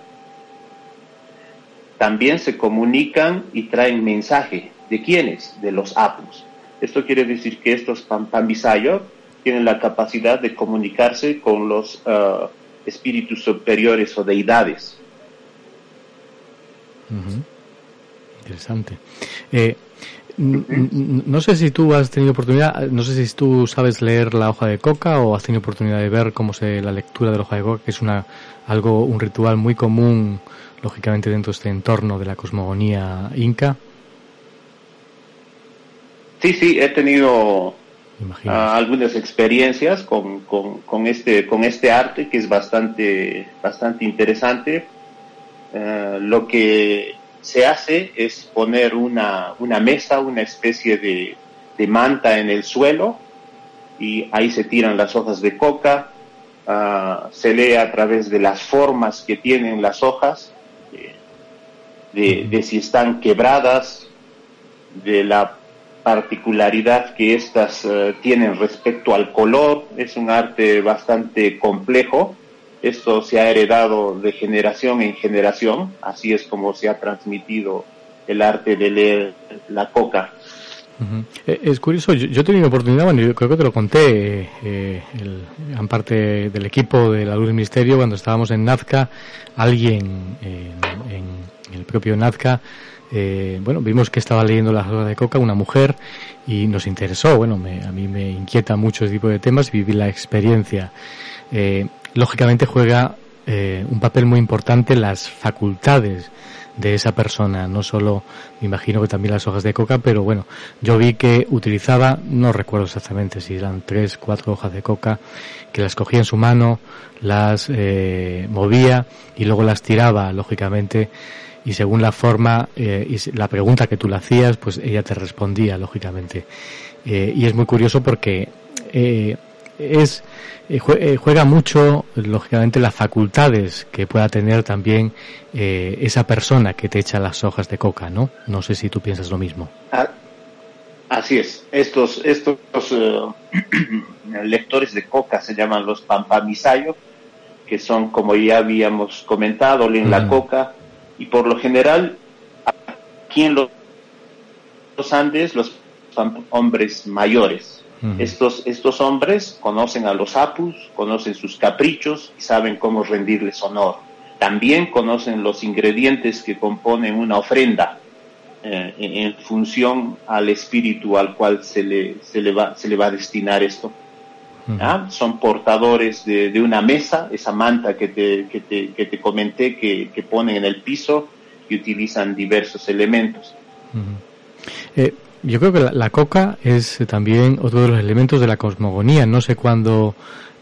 También se comunican y traen mensaje. ¿De quiénes? De los apus. Esto quiere decir que estos Pambisayo tienen la capacidad de comunicarse con los uh, espíritus superiores o deidades. Interesante. Eh, no sé si tú has tenido oportunidad, no sé si tú sabes leer la hoja de coca o has tenido oportunidad de ver cómo se la lectura de la hoja de coca, que es una algo un ritual muy común, lógicamente dentro de este entorno de la cosmogonía inca. Sí, sí, he tenido ah, algunas experiencias con, con, este con este arte que es bastante bastante interesante. Eh, lo que se hace es poner una, una mesa, una especie de, de, manta en el suelo y ahí se tiran las hojas de coca, uh, se lee a través de las formas que tienen las hojas, de, de, si están quebradas, de la particularidad que éstas uh, tienen respecto al color, es un arte bastante complejo esto se ha heredado de generación en generación, así es como se ha transmitido el arte de leer la coca. Eh, es curioso, yo, he tenido oportunidad, bueno, yo creo que te lo conté, eh, en parte del equipo de la Luz del Misterio, cuando estábamos en Nazca, alguien en, el propio Nazca, eh, bueno, vimos que estaba leyendo la hojas de coca, una mujer, y nos interesó, bueno, a mí me inquieta mucho ese tipo de temas y viví la experiencia. Eh, lógicamente juega eh, un papel muy importante las facultades de esa persona, no solo, me imagino que también las hojas de coca, pero bueno, yo vi que utilizaba, no recuerdo exactamente si eran tres, cuatro hojas de coca, que las cogía en su mano, las eh, movía y luego las tiraba, lógicamente, y según la forma eh, y la pregunta que tú le hacías, pues ella te respondía, lógicamente. Eh, y es muy curioso porque eh, es eh, eh, juega mucho, lógicamente, las facultades que pueda tener también eh, esa persona que te echa las hojas de coca, ¿no? No sé si tú piensas lo mismo. Ah, así es. Estos, estos lectores de coca se llaman los pampamisayo, que son, como ya habíamos comentado, leen la coca y por lo general aquí en los Andes los hombres mayores estos, estos hombres conocen a los apus, conocen sus caprichos y saben cómo rendirles honor. También conocen los ingredientes que componen una ofrenda eh, en, función al espíritu al cual se le, se le, va, se le va a destinar esto. ¿Ah? Son portadores de, una mesa, esa manta que te, que te, que te comenté que, que, ponen en el piso y utilizan diversos elementos. Yo creo que la, coca es también otro de los elementos de la cosmogonía. No sé cuándo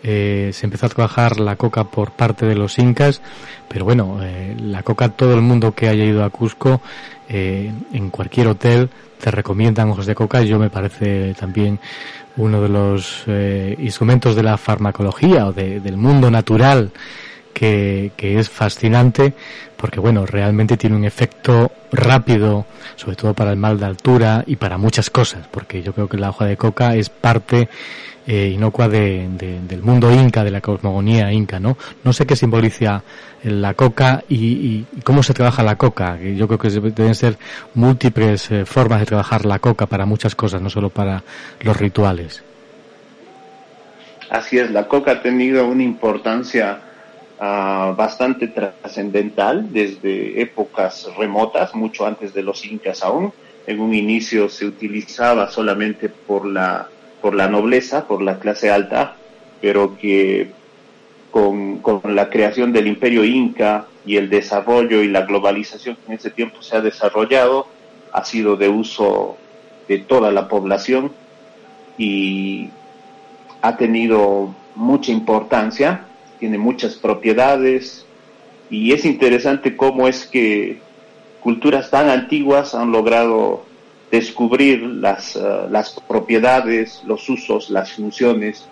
eh, se empezó a trabajar la coca por parte de los incas, pero bueno, eh, la coca todo el mundo que haya ido a Cusco, eh, en cualquier hotel te recomiendan ojos de coca yo me parece también uno de los instrumentos de la farmacología o del mundo natural que, es fascinante porque bueno, realmente tiene un efecto rápido, sobre todo para el mal de altura y para muchas cosas, porque yo creo que la hoja de coca es parte eh, inocua de, del mundo inca, de la cosmogonía inca, ¿no? No sé qué simboliza la coca y, cómo se trabaja la coca. Yo creo que deben ser múltiples eh, formas de trabajar la coca para muchas cosas, no solo para los rituales. Así es, la coca ha tenido una importancia Ah, bastante trascendental desde épocas remotas, mucho antes de los incas aún. En un inicio se utilizaba solamente por la, por la nobleza, por la clase alta, pero que con, con la creación del imperio inca y el desarrollo y la globalización que en ese tiempo se ha desarrollado, ha sido de uso de toda la población y ha tenido mucha importancia tiene muchas propiedades y es interesante cómo es que culturas tan antiguas han logrado descubrir las, eh, las propiedades, los usos, las funciones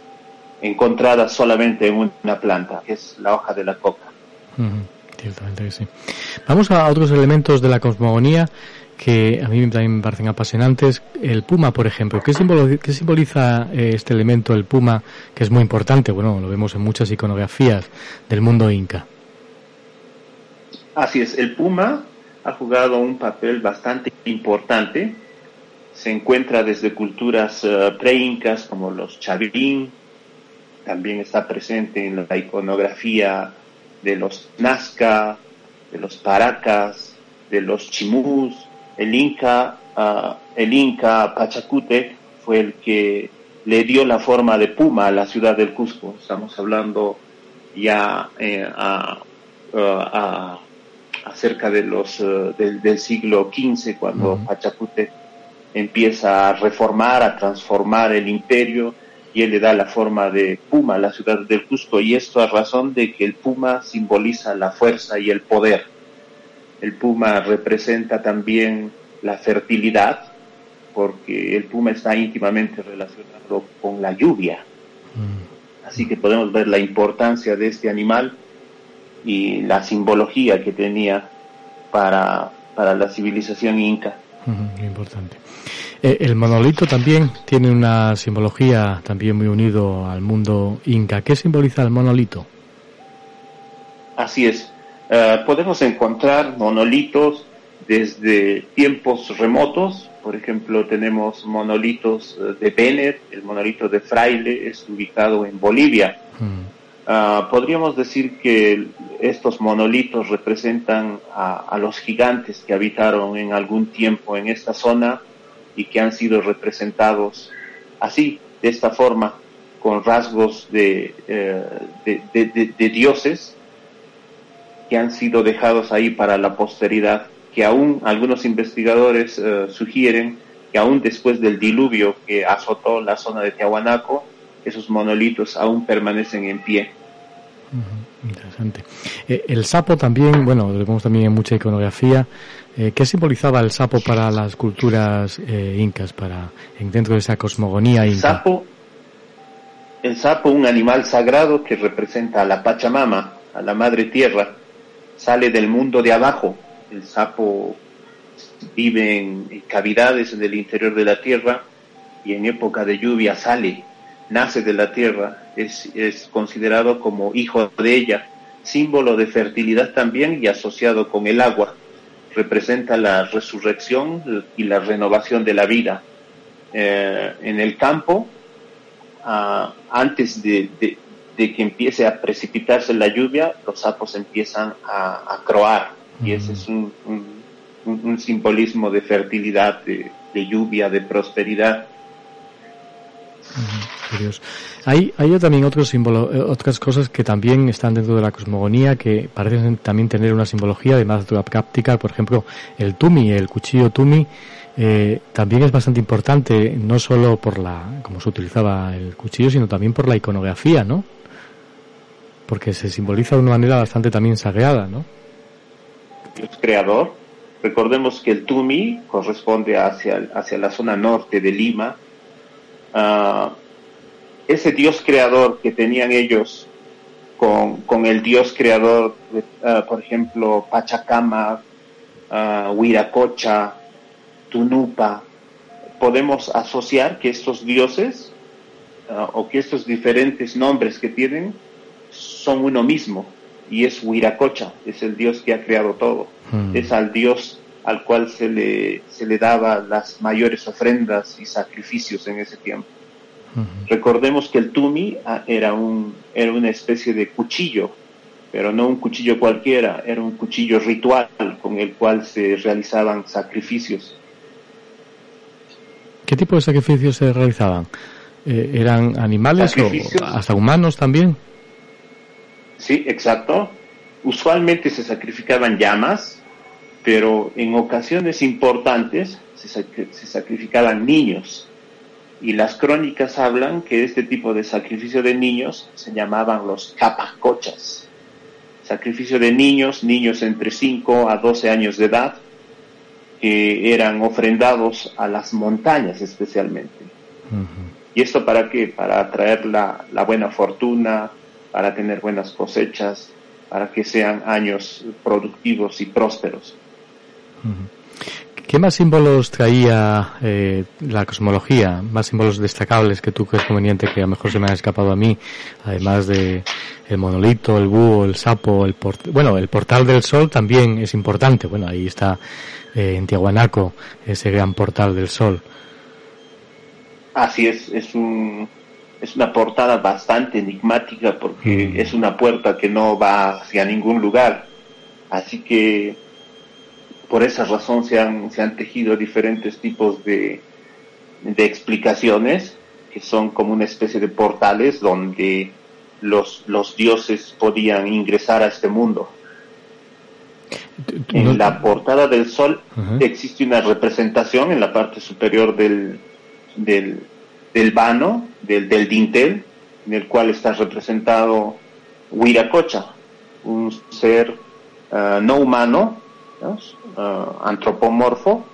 encontradas solamente en una planta, que es la hoja de la coca. Ciertamente sí. Vamos a otros elementos de la cosmogonía que a mí también me parecen apasionantes. El puma, por ejemplo. ¿Qué, simboliza eh, este elemento, el puma, que es muy importante? Bueno, lo vemos en muchas iconografías del mundo inca. Así es, el puma ha jugado un papel bastante importante. Se encuentra desde culturas uh, pre-incas como los chavín, también está presente en la iconografía de los Nazca, de los Paracas, de los Chimús. El Inca, uh, el Inca Pachacútec fue el que le dio la forma de puma a la ciudad del Cusco. Estamos hablando ya eh, a, a, acerca de los, uh, del, del, siglo XV, cuando uh -huh. Pachacútec empieza a reformar, a transformar el imperio y él le da la forma de puma a la ciudad del Cusco y esto a razón de que el puma simboliza la fuerza y el poder. El puma representa también la fertilidad porque el puma está íntimamente relacionado con la lluvia. Así que podemos ver la importancia de este animal y la simbología que tenía para, para la civilización inca. -huh, importante. Eh, el monolito también tiene una simbología también muy unido al mundo inca. ¿Qué simboliza el monolito? Así es. Uh, podemos encontrar monolitos desde tiempos remotos. Por ejemplo, tenemos monolitos de Bennett, el monolito de Fraile es ubicado en Bolivia. Hmm. Uh, podríamos decir que estos monolitos representan a, a, los gigantes que habitaron en algún tiempo en esta zona y que han sido representados así, de esta forma, con rasgos de, eh, de, de, de, dioses que han sido dejados ahí para la posteridad, que aún algunos investigadores uh, sugieren que aún después del diluvio que azotó la zona de Tiahuanaco, esos monolitos aún permanecen en pie. Uh -huh, interesante. Eh, el sapo también, bueno, lo vemos también en mucha iconografía. Eh, ¿Qué simbolizaba el sapo para las culturas eh, incas, para dentro de esa cosmogonía inca? El sapo, el sapo, un animal sagrado que representa a la Pachamama, a la Madre Tierra, sale del mundo de abajo. El sapo vive en cavidades en el interior de la tierra y en época de lluvia sale nace de la tierra, es, considerado como hijo de ella, símbolo de fertilidad también y asociado con el agua. Representa la resurrección y la renovación de la vida. Eh, en el campo, uh, antes de, de, que empiece a precipitarse la lluvia, los sapos empiezan a, a croar y ese es un, un, un, simbolismo de fertilidad, de, de lluvia, de prosperidad. Curioso. Hay, hay también otros símbolos, otras cosas que también están dentro de la cosmogonía que parecen también tener una simbología además de la práctica. Por ejemplo, el tumi, el cuchillo tumi, eh, también es bastante importante, no solo por la, como se utilizaba el cuchillo, sino también por la iconografía, ¿no? Porque se simboliza de una manera bastante también sagrada, ¿no? Dios creador. Recordemos que el tumi corresponde hacia, hacia la zona norte de Lima, Uh, ese Dios creador que tenían ellos con, con el Dios creador, uh, por ejemplo, Pachacama, uh, Huiracocha, Tunupa, podemos asociar que estos dioses o que estos diferentes nombres que tienen son uno mismo y es Huiracocha, es el Dios que ha creado todo, hmm. es al Dios al cual se le, se le daba las mayores ofrendas y sacrificios en ese tiempo. -huh. Recordemos que el tumi era, un, era una especie de cuchillo, pero no un cuchillo cualquiera, era un cuchillo ritual con el cual se realizaban sacrificios. ¿Qué tipo de sacrificios se realizaban? Eh, ¿Eran animales o hasta humanos también? Sí, exacto. Usualmente se sacrificaban llamas, pero en ocasiones importantes se, sac se, sacrificaban niños. Y las crónicas hablan que este tipo de sacrificio de niños se llamaban los capacochas. Sacrificio de niños, niños entre 5 a 12 años de edad, que eran ofrendados a las montañas especialmente. ¿Y esto para qué? Para atraer la, la, buena fortuna, para tener buenas cosechas, para que sean años productivos y prósperos. ¿Qué más símbolos traía eh, la cosmología? Más símbolos destacables que tú crees conveniente que a lo mejor se me han escapado a mí, además de el monolito, el búho, el sapo, el bueno, el portal del sol también es importante. Bueno, ahí está eh, en Tiahuanaco ese gran portal del sol. Así es, es un es una portada bastante enigmática porque es una puerta que no va hacia ningún lugar. Así que por esa razón se han, se han tejido diferentes tipos de, de explicaciones que son como una especie de portales donde los, los dioses podían ingresar a este mundo. En la portada del sol existe una representación en la parte superior del, del, del vano, del, del dintel, en el cual está representado Huiracocha, un ser ah, no humano uh, antropomorfo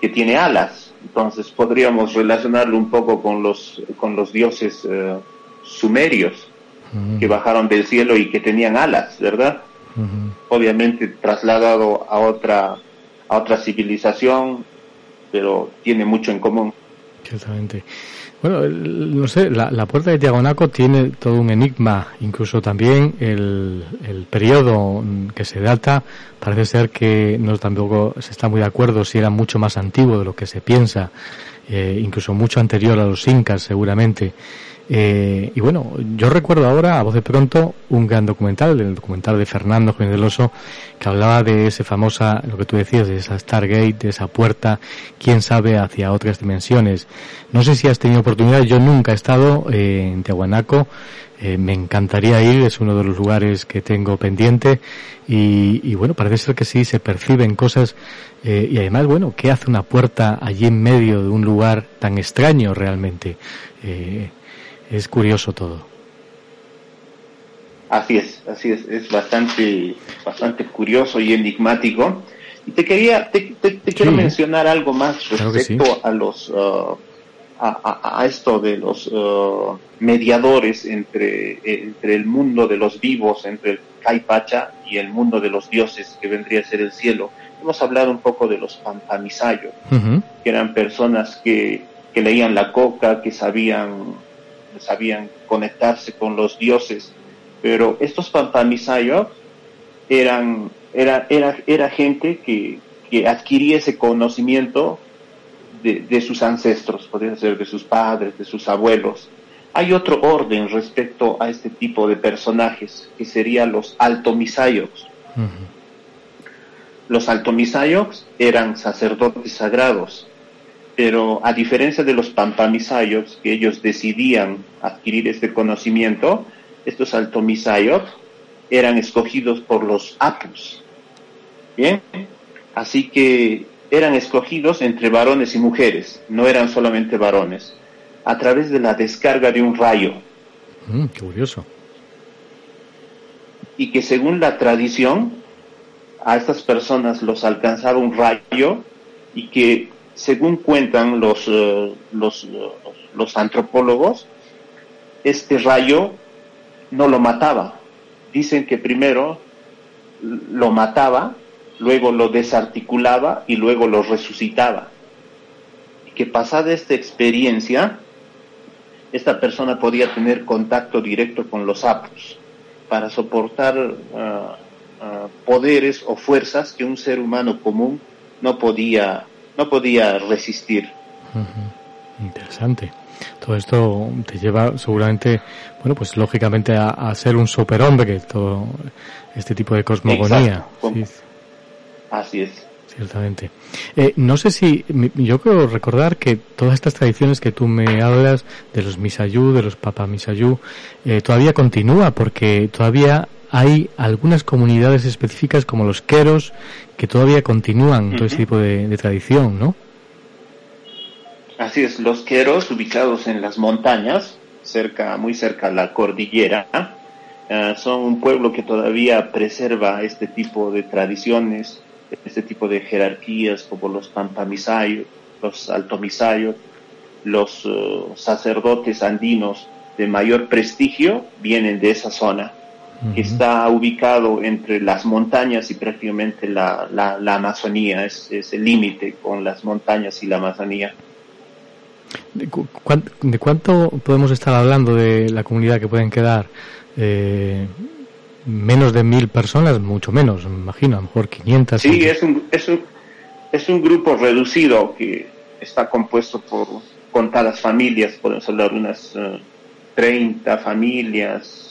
que tiene alas. Entonces podríamos relacionarlo un poco con los, con los dioses uh, sumerios que bajaron del cielo y que tenían alas, ¿verdad? Obviamente trasladado a otra, a otra civilización, pero tiene mucho en común. Exactamente. Bueno, no sé, la, puerta de Tiagonaco tiene todo un enigma, incluso también el, el periodo que se data, parece ser que no tampoco se está muy de acuerdo si era mucho más antiguo de lo que se piensa, eh, incluso mucho anterior a los incas seguramente. Eh, y bueno, yo recuerdo ahora, a voz de pronto, un gran documental, el documental de Fernando Jiménez del Oso, que hablaba de esa famosa, lo que tú decías, de esa Stargate, de esa puerta, quién sabe, hacia otras dimensiones. No sé si has tenido oportunidad, yo nunca he estado eh, en Tiahuanaco, eh, me encantaría ir, es uno de los lugares que tengo pendiente y, y bueno, parece ser que sí, se perciben cosas eh, y además, bueno, ¿qué hace una puerta allí en medio de un lugar tan extraño realmente? Eh, es curioso todo. Así es, así es, es bastante, bastante curioso y enigmático. Y te quería, te, quiero mencionar algo más respecto a los, uh, a, esto de los uh, mediadores entre, entre el mundo de los vivos, entre el Caipacha y el mundo de los dioses, que vendría a ser el cielo. Hemos hablado un poco de los pampamisayos, que eran personas que, que leían la coca, que sabían sabían conectarse con los dioses, pero estos pampamisayos eran, era, era, era gente que, que adquiría ese conocimiento de, de, sus ancestros, podría ser de sus padres, de sus abuelos. Hay otro orden respecto a este tipo de personajes, que serían los altomisayos. Los altomisayos eran sacerdotes sagrados, pero a diferencia de los pampamisayos, que ellos decidían adquirir este conocimiento, estos altomisayos eran escogidos por los apus. Bien, así que eran escogidos entre varones y mujeres, no eran solamente varones, a través de la descarga de un rayo. Mm, qué curioso. Y que según la tradición, a estas personas los alcanzaba un rayo y que según cuentan los, eh, los, los antropólogos, este rayo no lo mataba. Dicen que primero lo mataba, luego lo desarticulaba y luego lo resucitaba. Y que pasada esta experiencia, esta persona podía tener contacto directo con los sapos para soportar ah, poderes o fuerzas que un ser humano común no podía no podía resistir. Interesante. Todo esto te lleva seguramente, bueno, pues lógicamente a, ser un superhombre, todo este tipo de cosmogonía. Así es. Ciertamente. Eh, no sé si, yo creo recordar que todas estas tradiciones que tú me hablas de los misayú, de los papa misayú, eh, todavía continúa porque todavía hay algunas comunidades específicas como los queros que todavía continúan todo ese tipo de, tradición, ¿no? Así es, los queros ubicados en las montañas, cerca, muy cerca a la cordillera, eh, son un pueblo que todavía preserva este tipo de tradiciones este tipo de jerarquías como los pampamisayos, los altomisayos, los eh, sacerdotes andinos de mayor prestigio vienen de esa zona, que está ubicado entre las montañas y prácticamente la, la, Amazonía, es, el límite con las montañas y la Amazonía. ¿De, cuánto podemos estar hablando de la comunidad que pueden quedar? Eh, menos de mil personas, mucho menos, me imagino, a lo mejor 500. Sí, es un, es, un, es un grupo reducido que está compuesto por contadas familias, podemos hablar de unas 30 eh, familias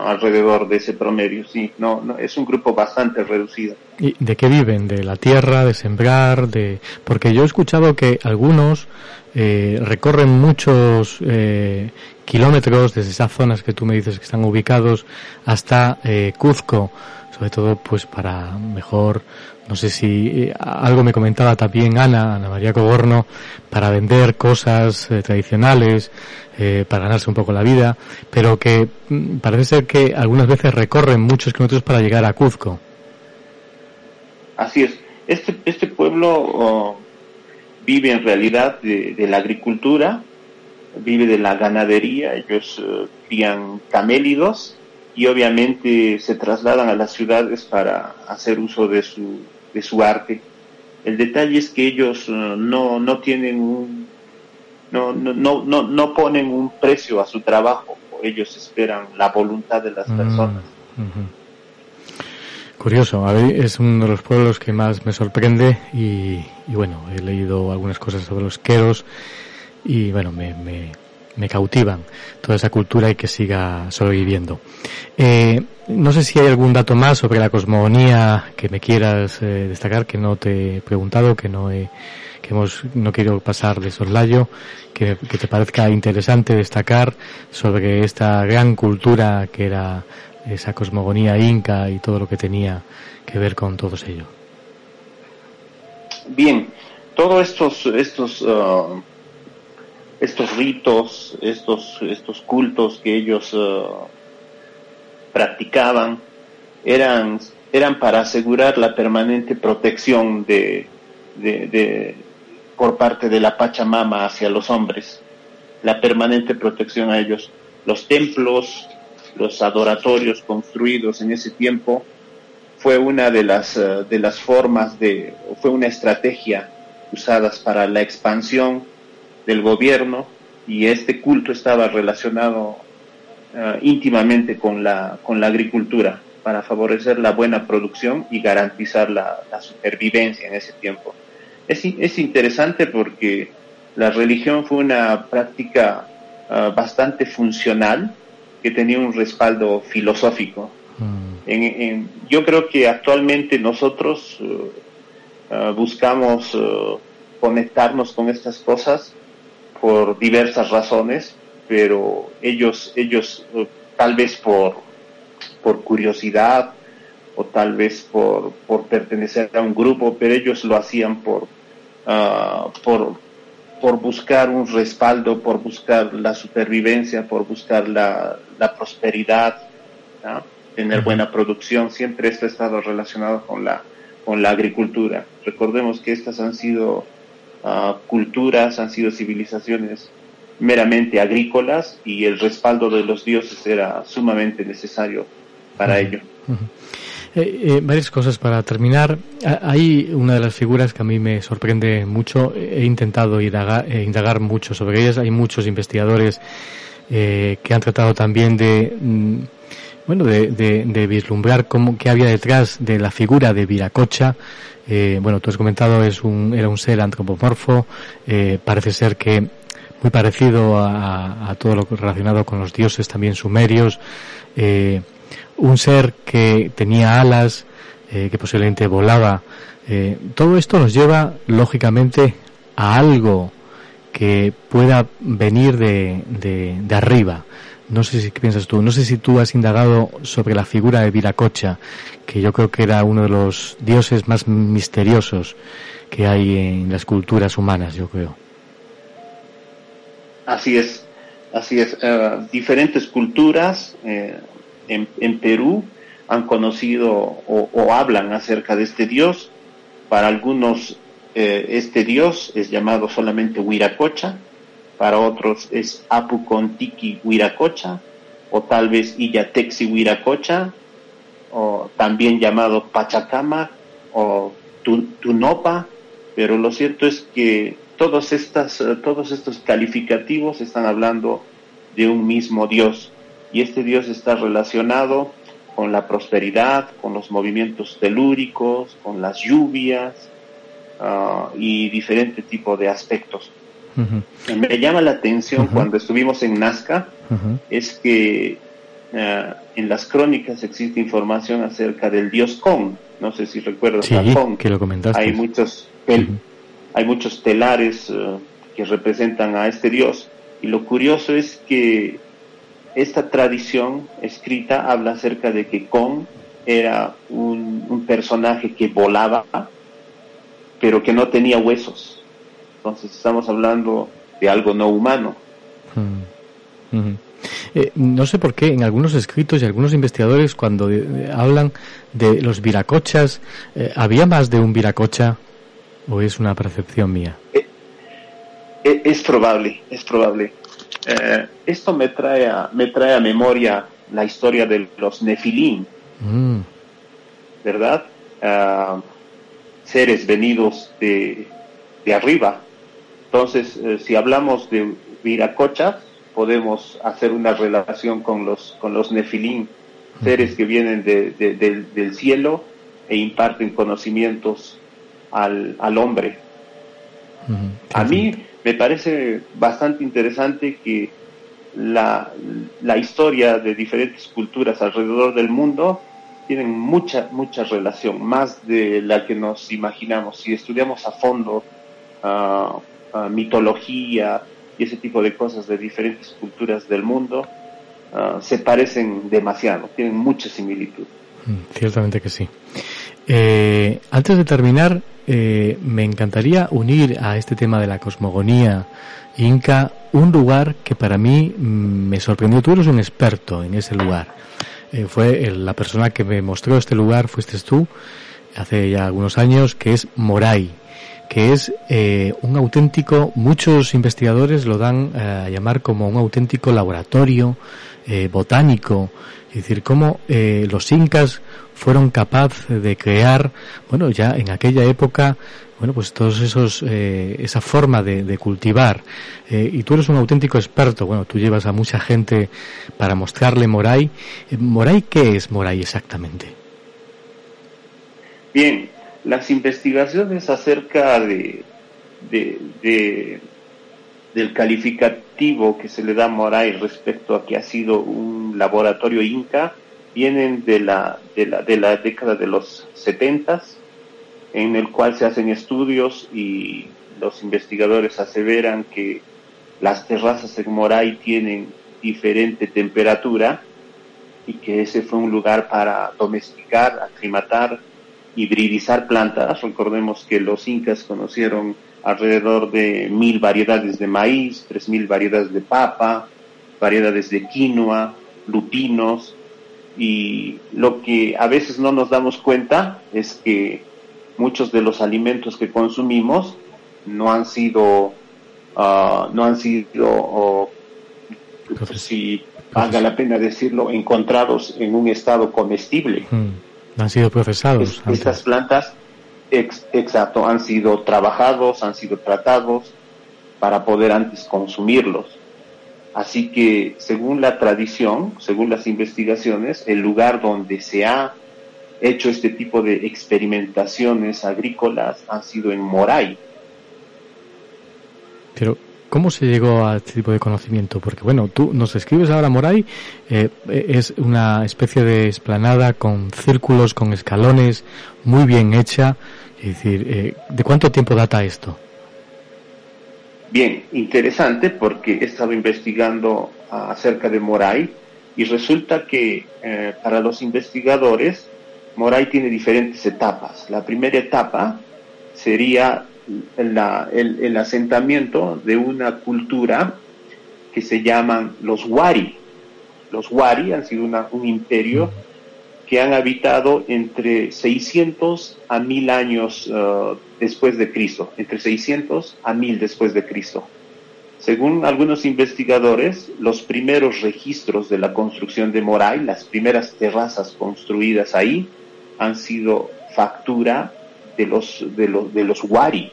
alrededor de ese promedio, sí, no, no, es un grupo bastante reducido. ¿Y de qué viven? ¿De la tierra, de sembrar? de Porque yo he escuchado que algunos eh, recorren muchos eh, kilómetros desde esas zonas que tú me dices que están ubicados hasta eh, Cuzco, sobre todo pues para mejor, no sé si eh, algo me comentaba también Ana, Ana María Cogorno, para vender cosas eh, tradicionales, para ganarse un poco la vida, pero que mm, parece ser que algunas veces recorren muchos kilómetros para llegar a Cuzco. Así es. Este, este pueblo oh, vive en realidad de, de la agricultura, vive de la ganadería, ellos eh, crían camélidos y obviamente se trasladan a las ciudades para hacer uso de su, de su arte. El detalle es que ellos eh, no, no tienen un, no, no, no, no ponen un precio a su trabajo, ellos esperan la voluntad de las mm, personas. Curioso, es uno de los pueblos que más me sorprende y, y bueno, he leído algunas cosas sobre los queros y bueno, me, me, me cautivan toda esa cultura y que siga sobreviviendo. Eh, no sé si hay algún dato más sobre la cosmogonía que me quieras eh, destacar, que no te he preguntado, que no he, que hemos, no quiero pasar de soslayo, que, te parezca interesante destacar sobre esta gran cultura que era esa cosmogonía inca y todo lo que tenía que ver con todos ellos. Bien, todos estos, estos uh, estos ritos, estos, estos cultos que ellos eh, practicaban, eran, eran para asegurar la permanente protección de, de, por parte de la Pachamama hacia los hombres, la permanente protección a ellos. Los templos, los adoratorios construidos en ese tiempo, fue una de las, eh, de las formas de, fue una estrategia usadas para la expansión del gobierno y este culto estaba relacionado eh, íntimamente con la, con la agricultura para favorecer la buena producción y garantizar la, supervivencia en ese tiempo. Es, es, interesante porque la religión fue una práctica eh, bastante funcional que tenía un respaldo filosófico. Mm. yo creo que actualmente nosotros eh, buscamos conectarnos con estas cosas por diversas razones, pero ellos, ellos eh, tal vez por, por curiosidad o tal vez por, por pertenecer a un grupo, pero ellos lo hacían por, uh, por, por buscar un respaldo, por buscar la supervivencia, por buscar la, la prosperidad, tener buena producción. Siempre esto ha estado relacionado con la, con la agricultura. Recordemos que estas han sido culturas, han sido civilizaciones meramente agrícolas y el respaldo de los dioses era sumamente necesario para ello. Eh, eh, varias cosas para terminar. Hay una de las figuras que a mí me sorprende mucho. He intentado indagar, eh, indagar mucho sobre ellas. Hay muchos investigadores que han tratado también de mm, bueno de, de, vislumbrar cómo qué había detrás de la figura de Viracocha. Eh, bueno, tú has comentado, es un, era un ser antropomorfo, eh, parece ser que muy parecido a, todo lo relacionado con los dioses también sumerios, eh, un ser que tenía alas, que posiblemente volaba. todo esto nos lleva, lógicamente, a algo que pueda venir de, de, de arriba, no sé si piensas tú. No sé si tú has indagado sobre la figura de Viracocha, que yo creo que era uno de los dioses más misteriosos que hay en las culturas humanas, yo creo. Así es, así es. Eh, diferentes culturas eh, en, Perú han conocido o, hablan acerca de este dios. Para algunos eh, este dios es llamado solamente Huiracocha, para otros es Apucontiki Huiracocha, o tal vez Illatexi Huiracocha, o también llamado Pachacama o Tunopa, pero lo cierto es que todos, estas, eh, todos estos calificativos están hablando de un mismo Dios y este Dios está relacionado con la prosperidad, con los movimientos telúricos, con las lluvias ah, y diferente tipo de aspectos. Me llama la atención cuando estuvimos en Nazca, es que eh, en las crónicas existe información acerca del dios Kong. No sé si recuerdas a Kong. que lo comentaste. Hay muchos, hay muchos telares eh, que representan a este dios. Y lo curioso es que esta tradición escrita habla acerca de que Kong era un, personaje que volaba, pero que no tenía huesos. Entonces estamos hablando de algo no humano. Eh, no sé por qué en algunos escritos y algunos investigadores cuando eh, hablan de los viracochas, eh, ¿había más de un viracocha o es una percepción mía? es probable, es probable. esto me trae, a, me trae a memoria la historia de los nefilim, mm. ¿verdad? Ah, seres venidos de, de arriba. Entonces, si hablamos de viracochas, podemos hacer una relación con los, con los nefilim, seres que vienen del cielo e imparten conocimientos al, al hombre. A mí me parece bastante interesante que la, la, historia de diferentes culturas alrededor del mundo tienen mucha, mucha relación, más de la que nos imaginamos. Si estudiamos a fondo uh, mitología, y ese tipo de cosas de diferentes culturas del mundo ah, se parecen demasiado, tienen mucha similitud. Mm, ciertamente que sí. Eh, antes de terminar, eh, me encantaría unir a este tema de la cosmogonía inca un lugar que para mí mm, me sorprendió. Tú eres un experto en ese lugar. Eh, fue la persona que me mostró este lugar, fuiste tú, hace ya algunos años, que es Moray que es eh, un auténtico, muchos investigadores lo dan eh, a llamar como un auténtico laboratorio eh, botánico, es decir, cómo los incas fueron capaces de crear, bueno, ya en aquella época, bueno, pues todos esos, esa forma de, de cultivar. y tú eres un auténtico experto, bueno, tú llevas a mucha gente para mostrarle Moray. ¿Moray qué es Moray exactamente? Bien, las investigaciones acerca de, del calificativo que se le da a Moray respecto a que ha sido un laboratorio inca vienen de la, de la, de la década de los setentas, en el cual se hacen estudios y los investigadores aseveran que las terrazas en Moray tienen diferente temperatura y que ese fue un lugar para domesticar, aclimatar hibridizar plantas. Recordemos que los incas conocieron alrededor de mil variedades de maíz, tres mil variedades de papa, variedades de quinoa, lupinos, y lo que a veces no nos damos cuenta es que muchos de los alimentos que consumimos no han sido, ah, no han sido, si valga la pena decirlo, encontrados en un estado comestible. Hmm. Han sido procesados. estas plantas, exacto, han sido trabajados, han sido tratados para poder antes consumirlos. Así que, según la tradición, según las investigaciones, el lugar donde se ha hecho este tipo de experimentaciones agrícolas ha sido en Moray. Pero, ¿Cómo se llegó a este tipo de conocimiento? Porque bueno, tú nos escribes ahora Moray, eh, es una especie de esplanada con círculos, con escalones, muy bien hecha. Es decir, eh, ¿de cuánto tiempo data esto? Bien, interesante porque he estado investigando acerca de Moray y resulta que eh, para los investigadores Moray tiene diferentes etapas. La primera etapa sería el, asentamiento de una cultura que se llaman los Wari. Los Wari han sido un imperio que han habitado entre 600 a 1000 años uh, después de Cristo, entre 600 a 1000 después de Cristo. Según algunos investigadores, los primeros registros de la construcción de Moray, las primeras terrazas construidas ahí, han sido factura de los, de los, de los Wari,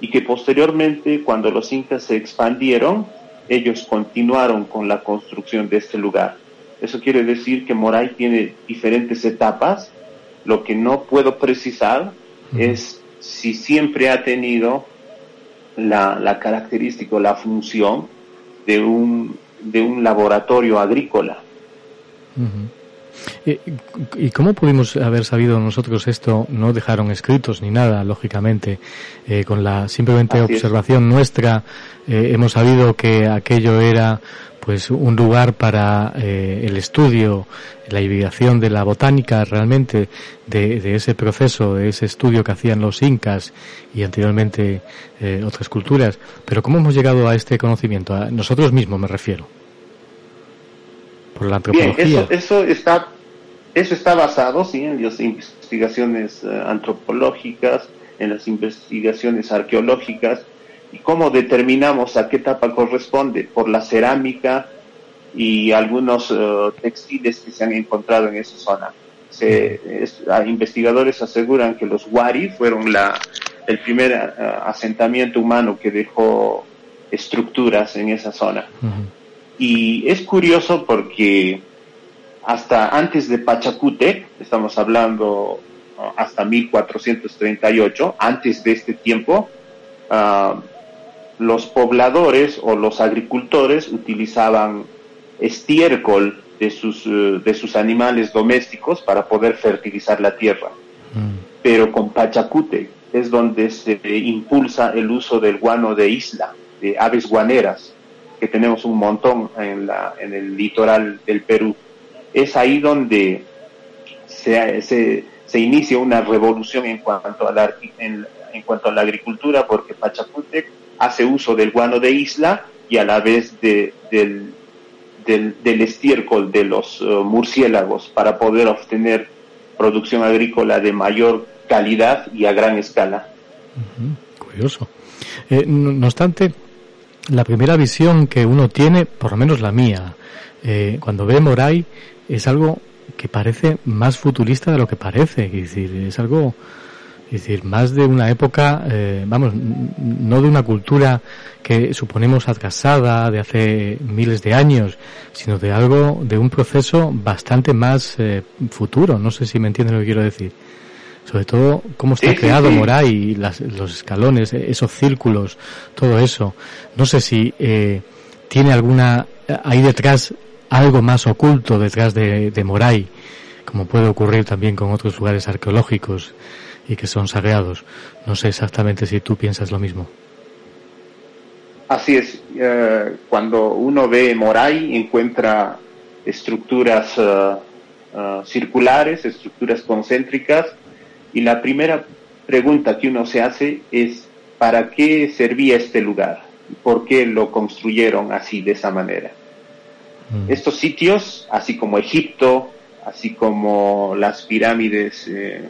y que posteriormente, cuando los incas se expandieron, ellos continuaron con la construcción de este lugar. Eso quiere decir que Moray tiene diferentes etapas. Lo que no puedo precisar es si siempre ha tenido la, la característica o la función de un, de un laboratorio agrícola. ¿Y cómo pudimos haber sabido nosotros esto? No dejaron escritos ni nada, lógicamente. Eh, con la simplemente observación nuestra eh, hemos sabido que aquello era pues un lugar para eh, el estudio, la hibridación de la botánica realmente de, de, ese proceso, de ese estudio que hacían los incas y anteriormente eh, otras culturas. Pero ¿cómo hemos llegado a este conocimiento? A nosotros mismos me refiero. Por la antropología. Bien, eso, eso está eso está basado sí en las investigaciones uh, antropológicas, en las investigaciones arqueológicas y cómo determinamos a qué etapa corresponde por la cerámica y algunos uh, textiles que se han encontrado en esa zona. Se, es, investigadores aseguran que los Wari fueron la, el primer uh, asentamiento humano que dejó estructuras en esa zona. Uh -huh. Y es curioso porque hasta antes de Pachacútec, estamos hablando hasta 1438, antes de este tiempo, uh, los pobladores o los agricultores utilizaban estiércol de sus, uh, de sus animales domésticos para poder fertilizar la tierra. Mm. Pero con Pachacútec es donde se impulsa el uso del guano de isla, de aves guaneras, que tenemos un montón en, la, en el litoral del Perú es ahí donde se, se, se inicia una revolución en cuanto, a la, en, en cuanto a la agricultura, porque Pachacútec hace uso del guano de isla y a la vez de, del, del, estiércol de los uh, murciélagos para poder obtener producción agrícola de mayor calidad y a gran escala. Curioso. Eh, no, obstante, la primera visión que uno tiene, por lo menos la mía, eh, cuando ve Moray, es algo que parece más futurista de lo que parece, es decir, es algo, es decir, más de una época, eh, vamos, no de una cultura que suponemos atrasada de hace miles de años, sino de algo, de un proceso bastante más eh, futuro. No sé si me entienden lo que quiero decir. Sobre todo, cómo está sí, creado sí, sí. Moray, las, los escalones, esos círculos, todo eso. No sé si eh, tiene alguna, ahí detrás algo más oculto detrás de, de Moray, como puede ocurrir también con otros lugares arqueológicos y que son sagrados. No sé exactamente si tú piensas lo mismo. Así es, uh, cuando uno ve Moray encuentra estructuras uh, circulares, estructuras concéntricas, y la primera pregunta que uno se hace es, ¿para qué servía este lugar? ¿Por qué lo construyeron así, de esa manera? Mm. Estos sitios, así como Egipto, así como las pirámides eh,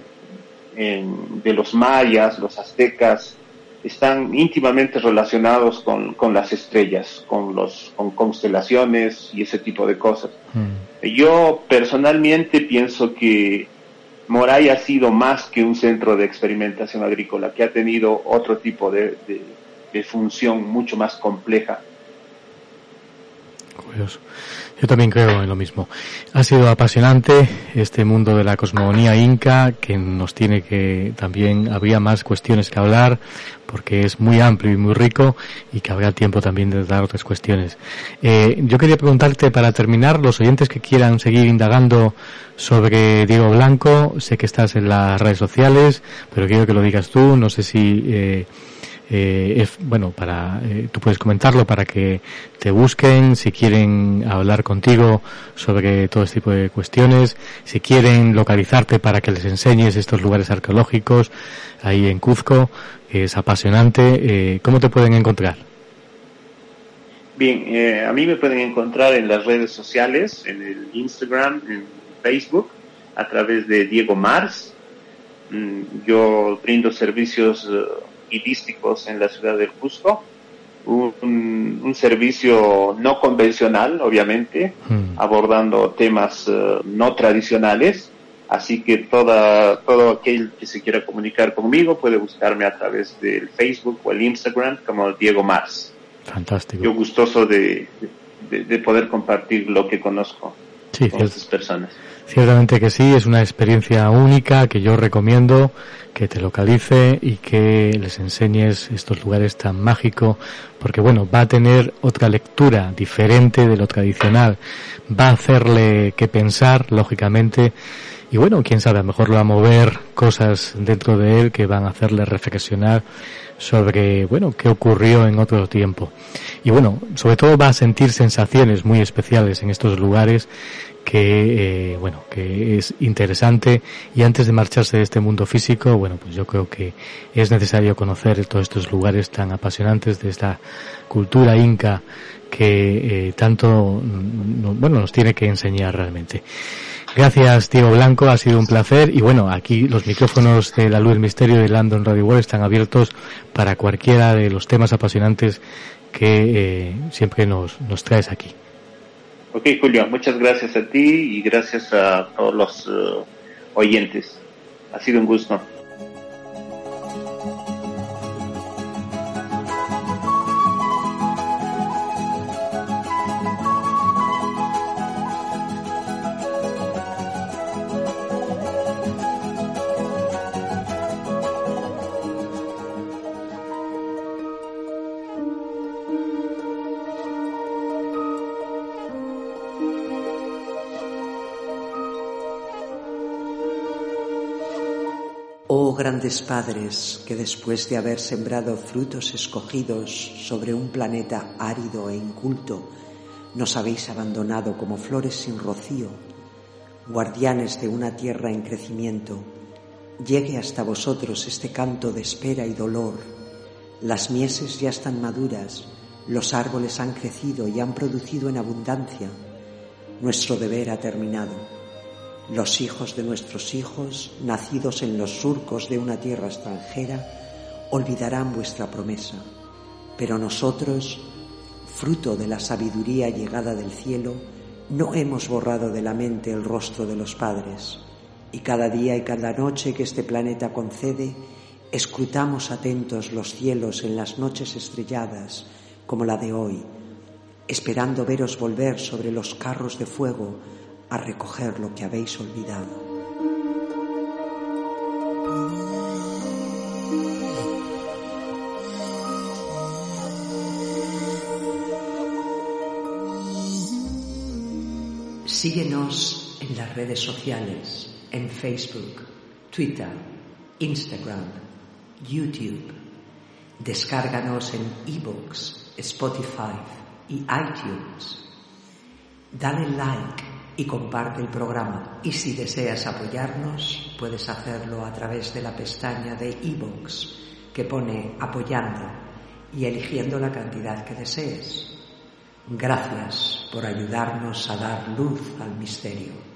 en, de los mayas, los aztecas, están íntimamente relacionados con, con las estrellas, con, los, con constelaciones y ese tipo de cosas. Mm. Yo personalmente pienso que Moray ha sido más que un centro de experimentación agrícola, que ha tenido otro tipo de, función mucho más compleja Curioso. Yo también creo en lo mismo. Ha sido apasionante este mundo de la cosmogonía inca que nos tiene que también habría más cuestiones que hablar porque es muy amplio y muy rico y que habrá tiempo también de dar otras cuestiones. Eh, yo quería preguntarte para terminar, los oyentes que quieran seguir indagando sobre Diego Blanco, sé que estás en las redes sociales, pero quiero que lo digas tú, no sé si eh, eh, es bueno para eh, tú puedes comentarlo para que te busquen si quieren hablar contigo sobre todo este tipo de cuestiones si quieren localizarte para que les enseñes estos lugares arqueológicos ahí en Cuzco es apasionante eh, cómo te pueden encontrar bien eh, a mí me pueden encontrar en las redes sociales en el Instagram en Facebook a través de Diego Mars. Mm, yo brindo servicios en la ciudad del Cusco. Un, un servicio no convencional, obviamente, Hmm. abordando temas eh, no tradicionales. Así que toda, todo aquel que se quiera comunicar conmigo puede buscarme a través del Facebook o el Instagram como Diego Mars. Fantástico. Yo gustoso de, de, de poder compartir lo que conozco Sí, con estas personas. Ciertamente que sí, es una experiencia única que yo recomiendo que te localice y que les enseñes estos lugares tan mágicos, porque bueno, va a tener otra lectura diferente de lo tradicional, va a hacerle que pensar, lógicamente, y bueno, quién sabe, a lo mejor lo va a mover cosas dentro de él que van a hacerle reflexionar sobre, bueno, qué ocurrió en otro tiempo. Y bueno, sobre todo va a sentir sensaciones muy especiales en estos lugares que, eh, bueno, que es interesante y antes de marcharse de este mundo físico, bueno, pues yo creo que es necesario conocer todos estos lugares tan apasionantes de esta cultura inca que eh, tanto, mm, no- bueno, nos tiene que enseñar realmente. Gracias, Diego Blanco, ha sido un placer. Y bueno, aquí los micrófonos de La Luz del Misterio de London Radio World están abiertos para cualquiera de los temas apasionantes que eh, siempre nos, nos traes aquí. Ok, Julio, muchas gracias a ti y gracias a todos los eh, oyentes. Ha sido un gusto. Grandes padres, que después de haber sembrado frutos escogidos sobre un planeta árido e inculto, nos habéis abandonado como flores sin rocío, guardianes de una tierra en crecimiento, llegue hasta vosotros este canto de espera y dolor. Las mieses ya están maduras, los árboles han crecido y han producido en abundancia. Nuestro deber ha terminado. Los hijos de nuestros hijos, nacidos en los surcos de una tierra extranjera, olvidarán vuestra promesa. Pero nosotros, fruto de la sabiduría llegada del cielo, no hemos borrado de la mente el rostro de los padres. Y cada día y cada noche que este planeta concede, escrutamos atentos los cielos en las noches estrelladas, como la de hoy, esperando veros volver sobre los carros de fuego a recoger lo que habéis olvidado. Síguenos en las redes sociales, en Facebook, Twitter, Instagram, YouTube. Descárganos en ebooks, Spotify y iTunes. Dale like y comparte el programa. Y si deseas apoyarnos, puedes hacerlo a través de la pestaña de ebooks que pone apoyando y eligiendo la cantidad que desees. Gracias por ayudarnos a dar luz al misterio.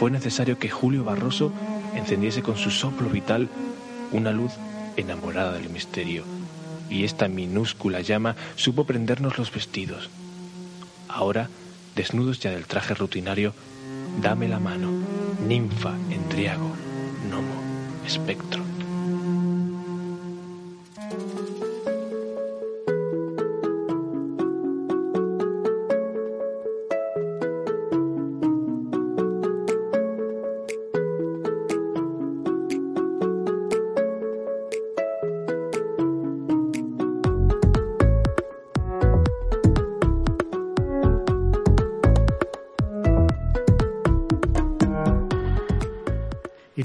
Fue necesario que Julio Barroso encendiese con su soplo vital una luz enamorada del misterio, y esta minúscula llama supo prendernos los vestidos. Ahora, desnudos ya del traje rutinario, dame la mano, ninfa, endriago, gnomo, espectro.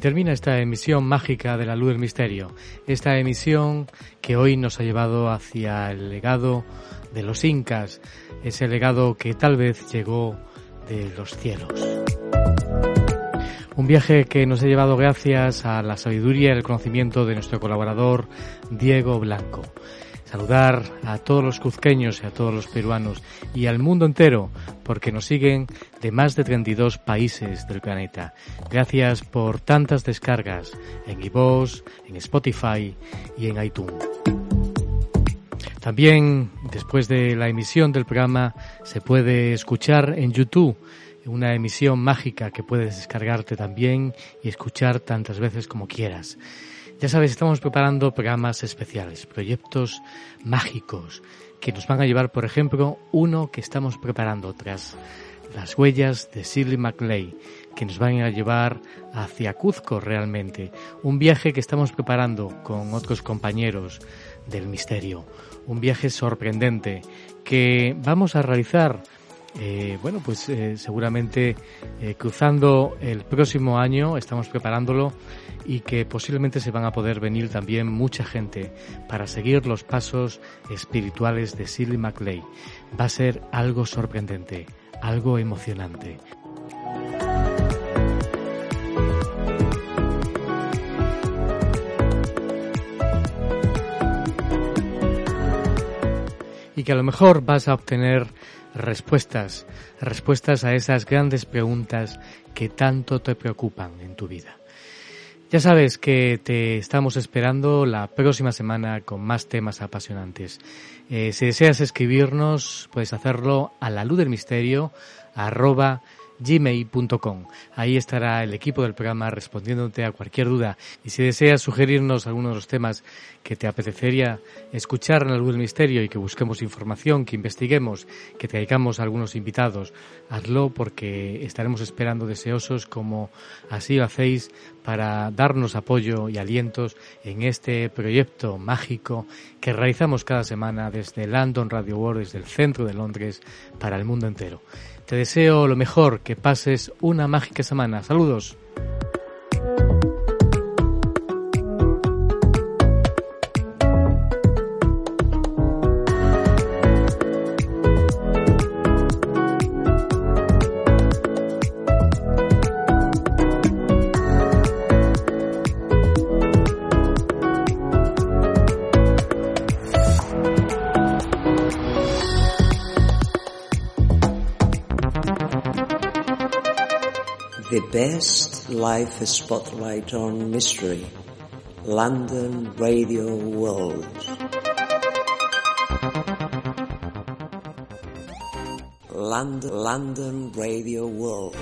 Termina esta emisión mágica de la luz del misterio, esta emisión que hoy nos ha llevado hacia el legado de los incas, ese legado que tal vez llegó de los cielos. Un viaje que nos ha llevado gracias a la sabiduría y el conocimiento de nuestro colaborador Diego Blanco saludar a todos los cuzqueños y a todos los peruanos y al mundo entero porque nos siguen de más de 32 países del planeta. Gracias por tantas descargas en iVoox, en Spotify y en iTunes. También después de la emisión del programa se puede escuchar en YouTube una emisión mágica que puedes descargarte también y escuchar tantas veces como quieras. Ya sabes, estamos preparando programas especiales, proyectos mágicos que nos van a llevar, por ejemplo, uno que estamos preparando tras las huellas de Shirley MacLay, que nos van a llevar hacia Cuzco realmente. Un viaje que estamos preparando con otros compañeros del misterio. Un viaje sorprendente que vamos a realizar eh, bueno, pues eh, seguramente eh, cruzando el próximo año, estamos preparándolo y que posiblemente se van a poder venir también mucha gente para seguir los pasos espirituales de Silly MacLay. Va a ser algo sorprendente, algo emocionante. y que a lo mejor vas a obtener respuestas, respuestas a esas grandes preguntas que tanto te preocupan en tu vida. Ya sabes que te estamos esperando la próxima semana con más temas apasionantes. Eh, si deseas escribirnos, puedes hacerlo a la luz del misterio arroba gmail.com. Ahí estará el equipo del programa respondiéndote a cualquier duda. Y si deseas sugerirnos algunos de los temas que te apetecería escuchar en del misterio y que busquemos información, que investiguemos, que traigamos a algunos invitados, hazlo porque estaremos esperando deseosos como así lo hacéis para darnos apoyo y alientos en este proyecto mágico que realizamos cada semana desde London Radio World, desde el centro de Londres, para el mundo entero. Te deseo lo mejor, que pases una mágica semana. Saludos. Best life spotlight on mystery. London Radio World. London, London Radio World.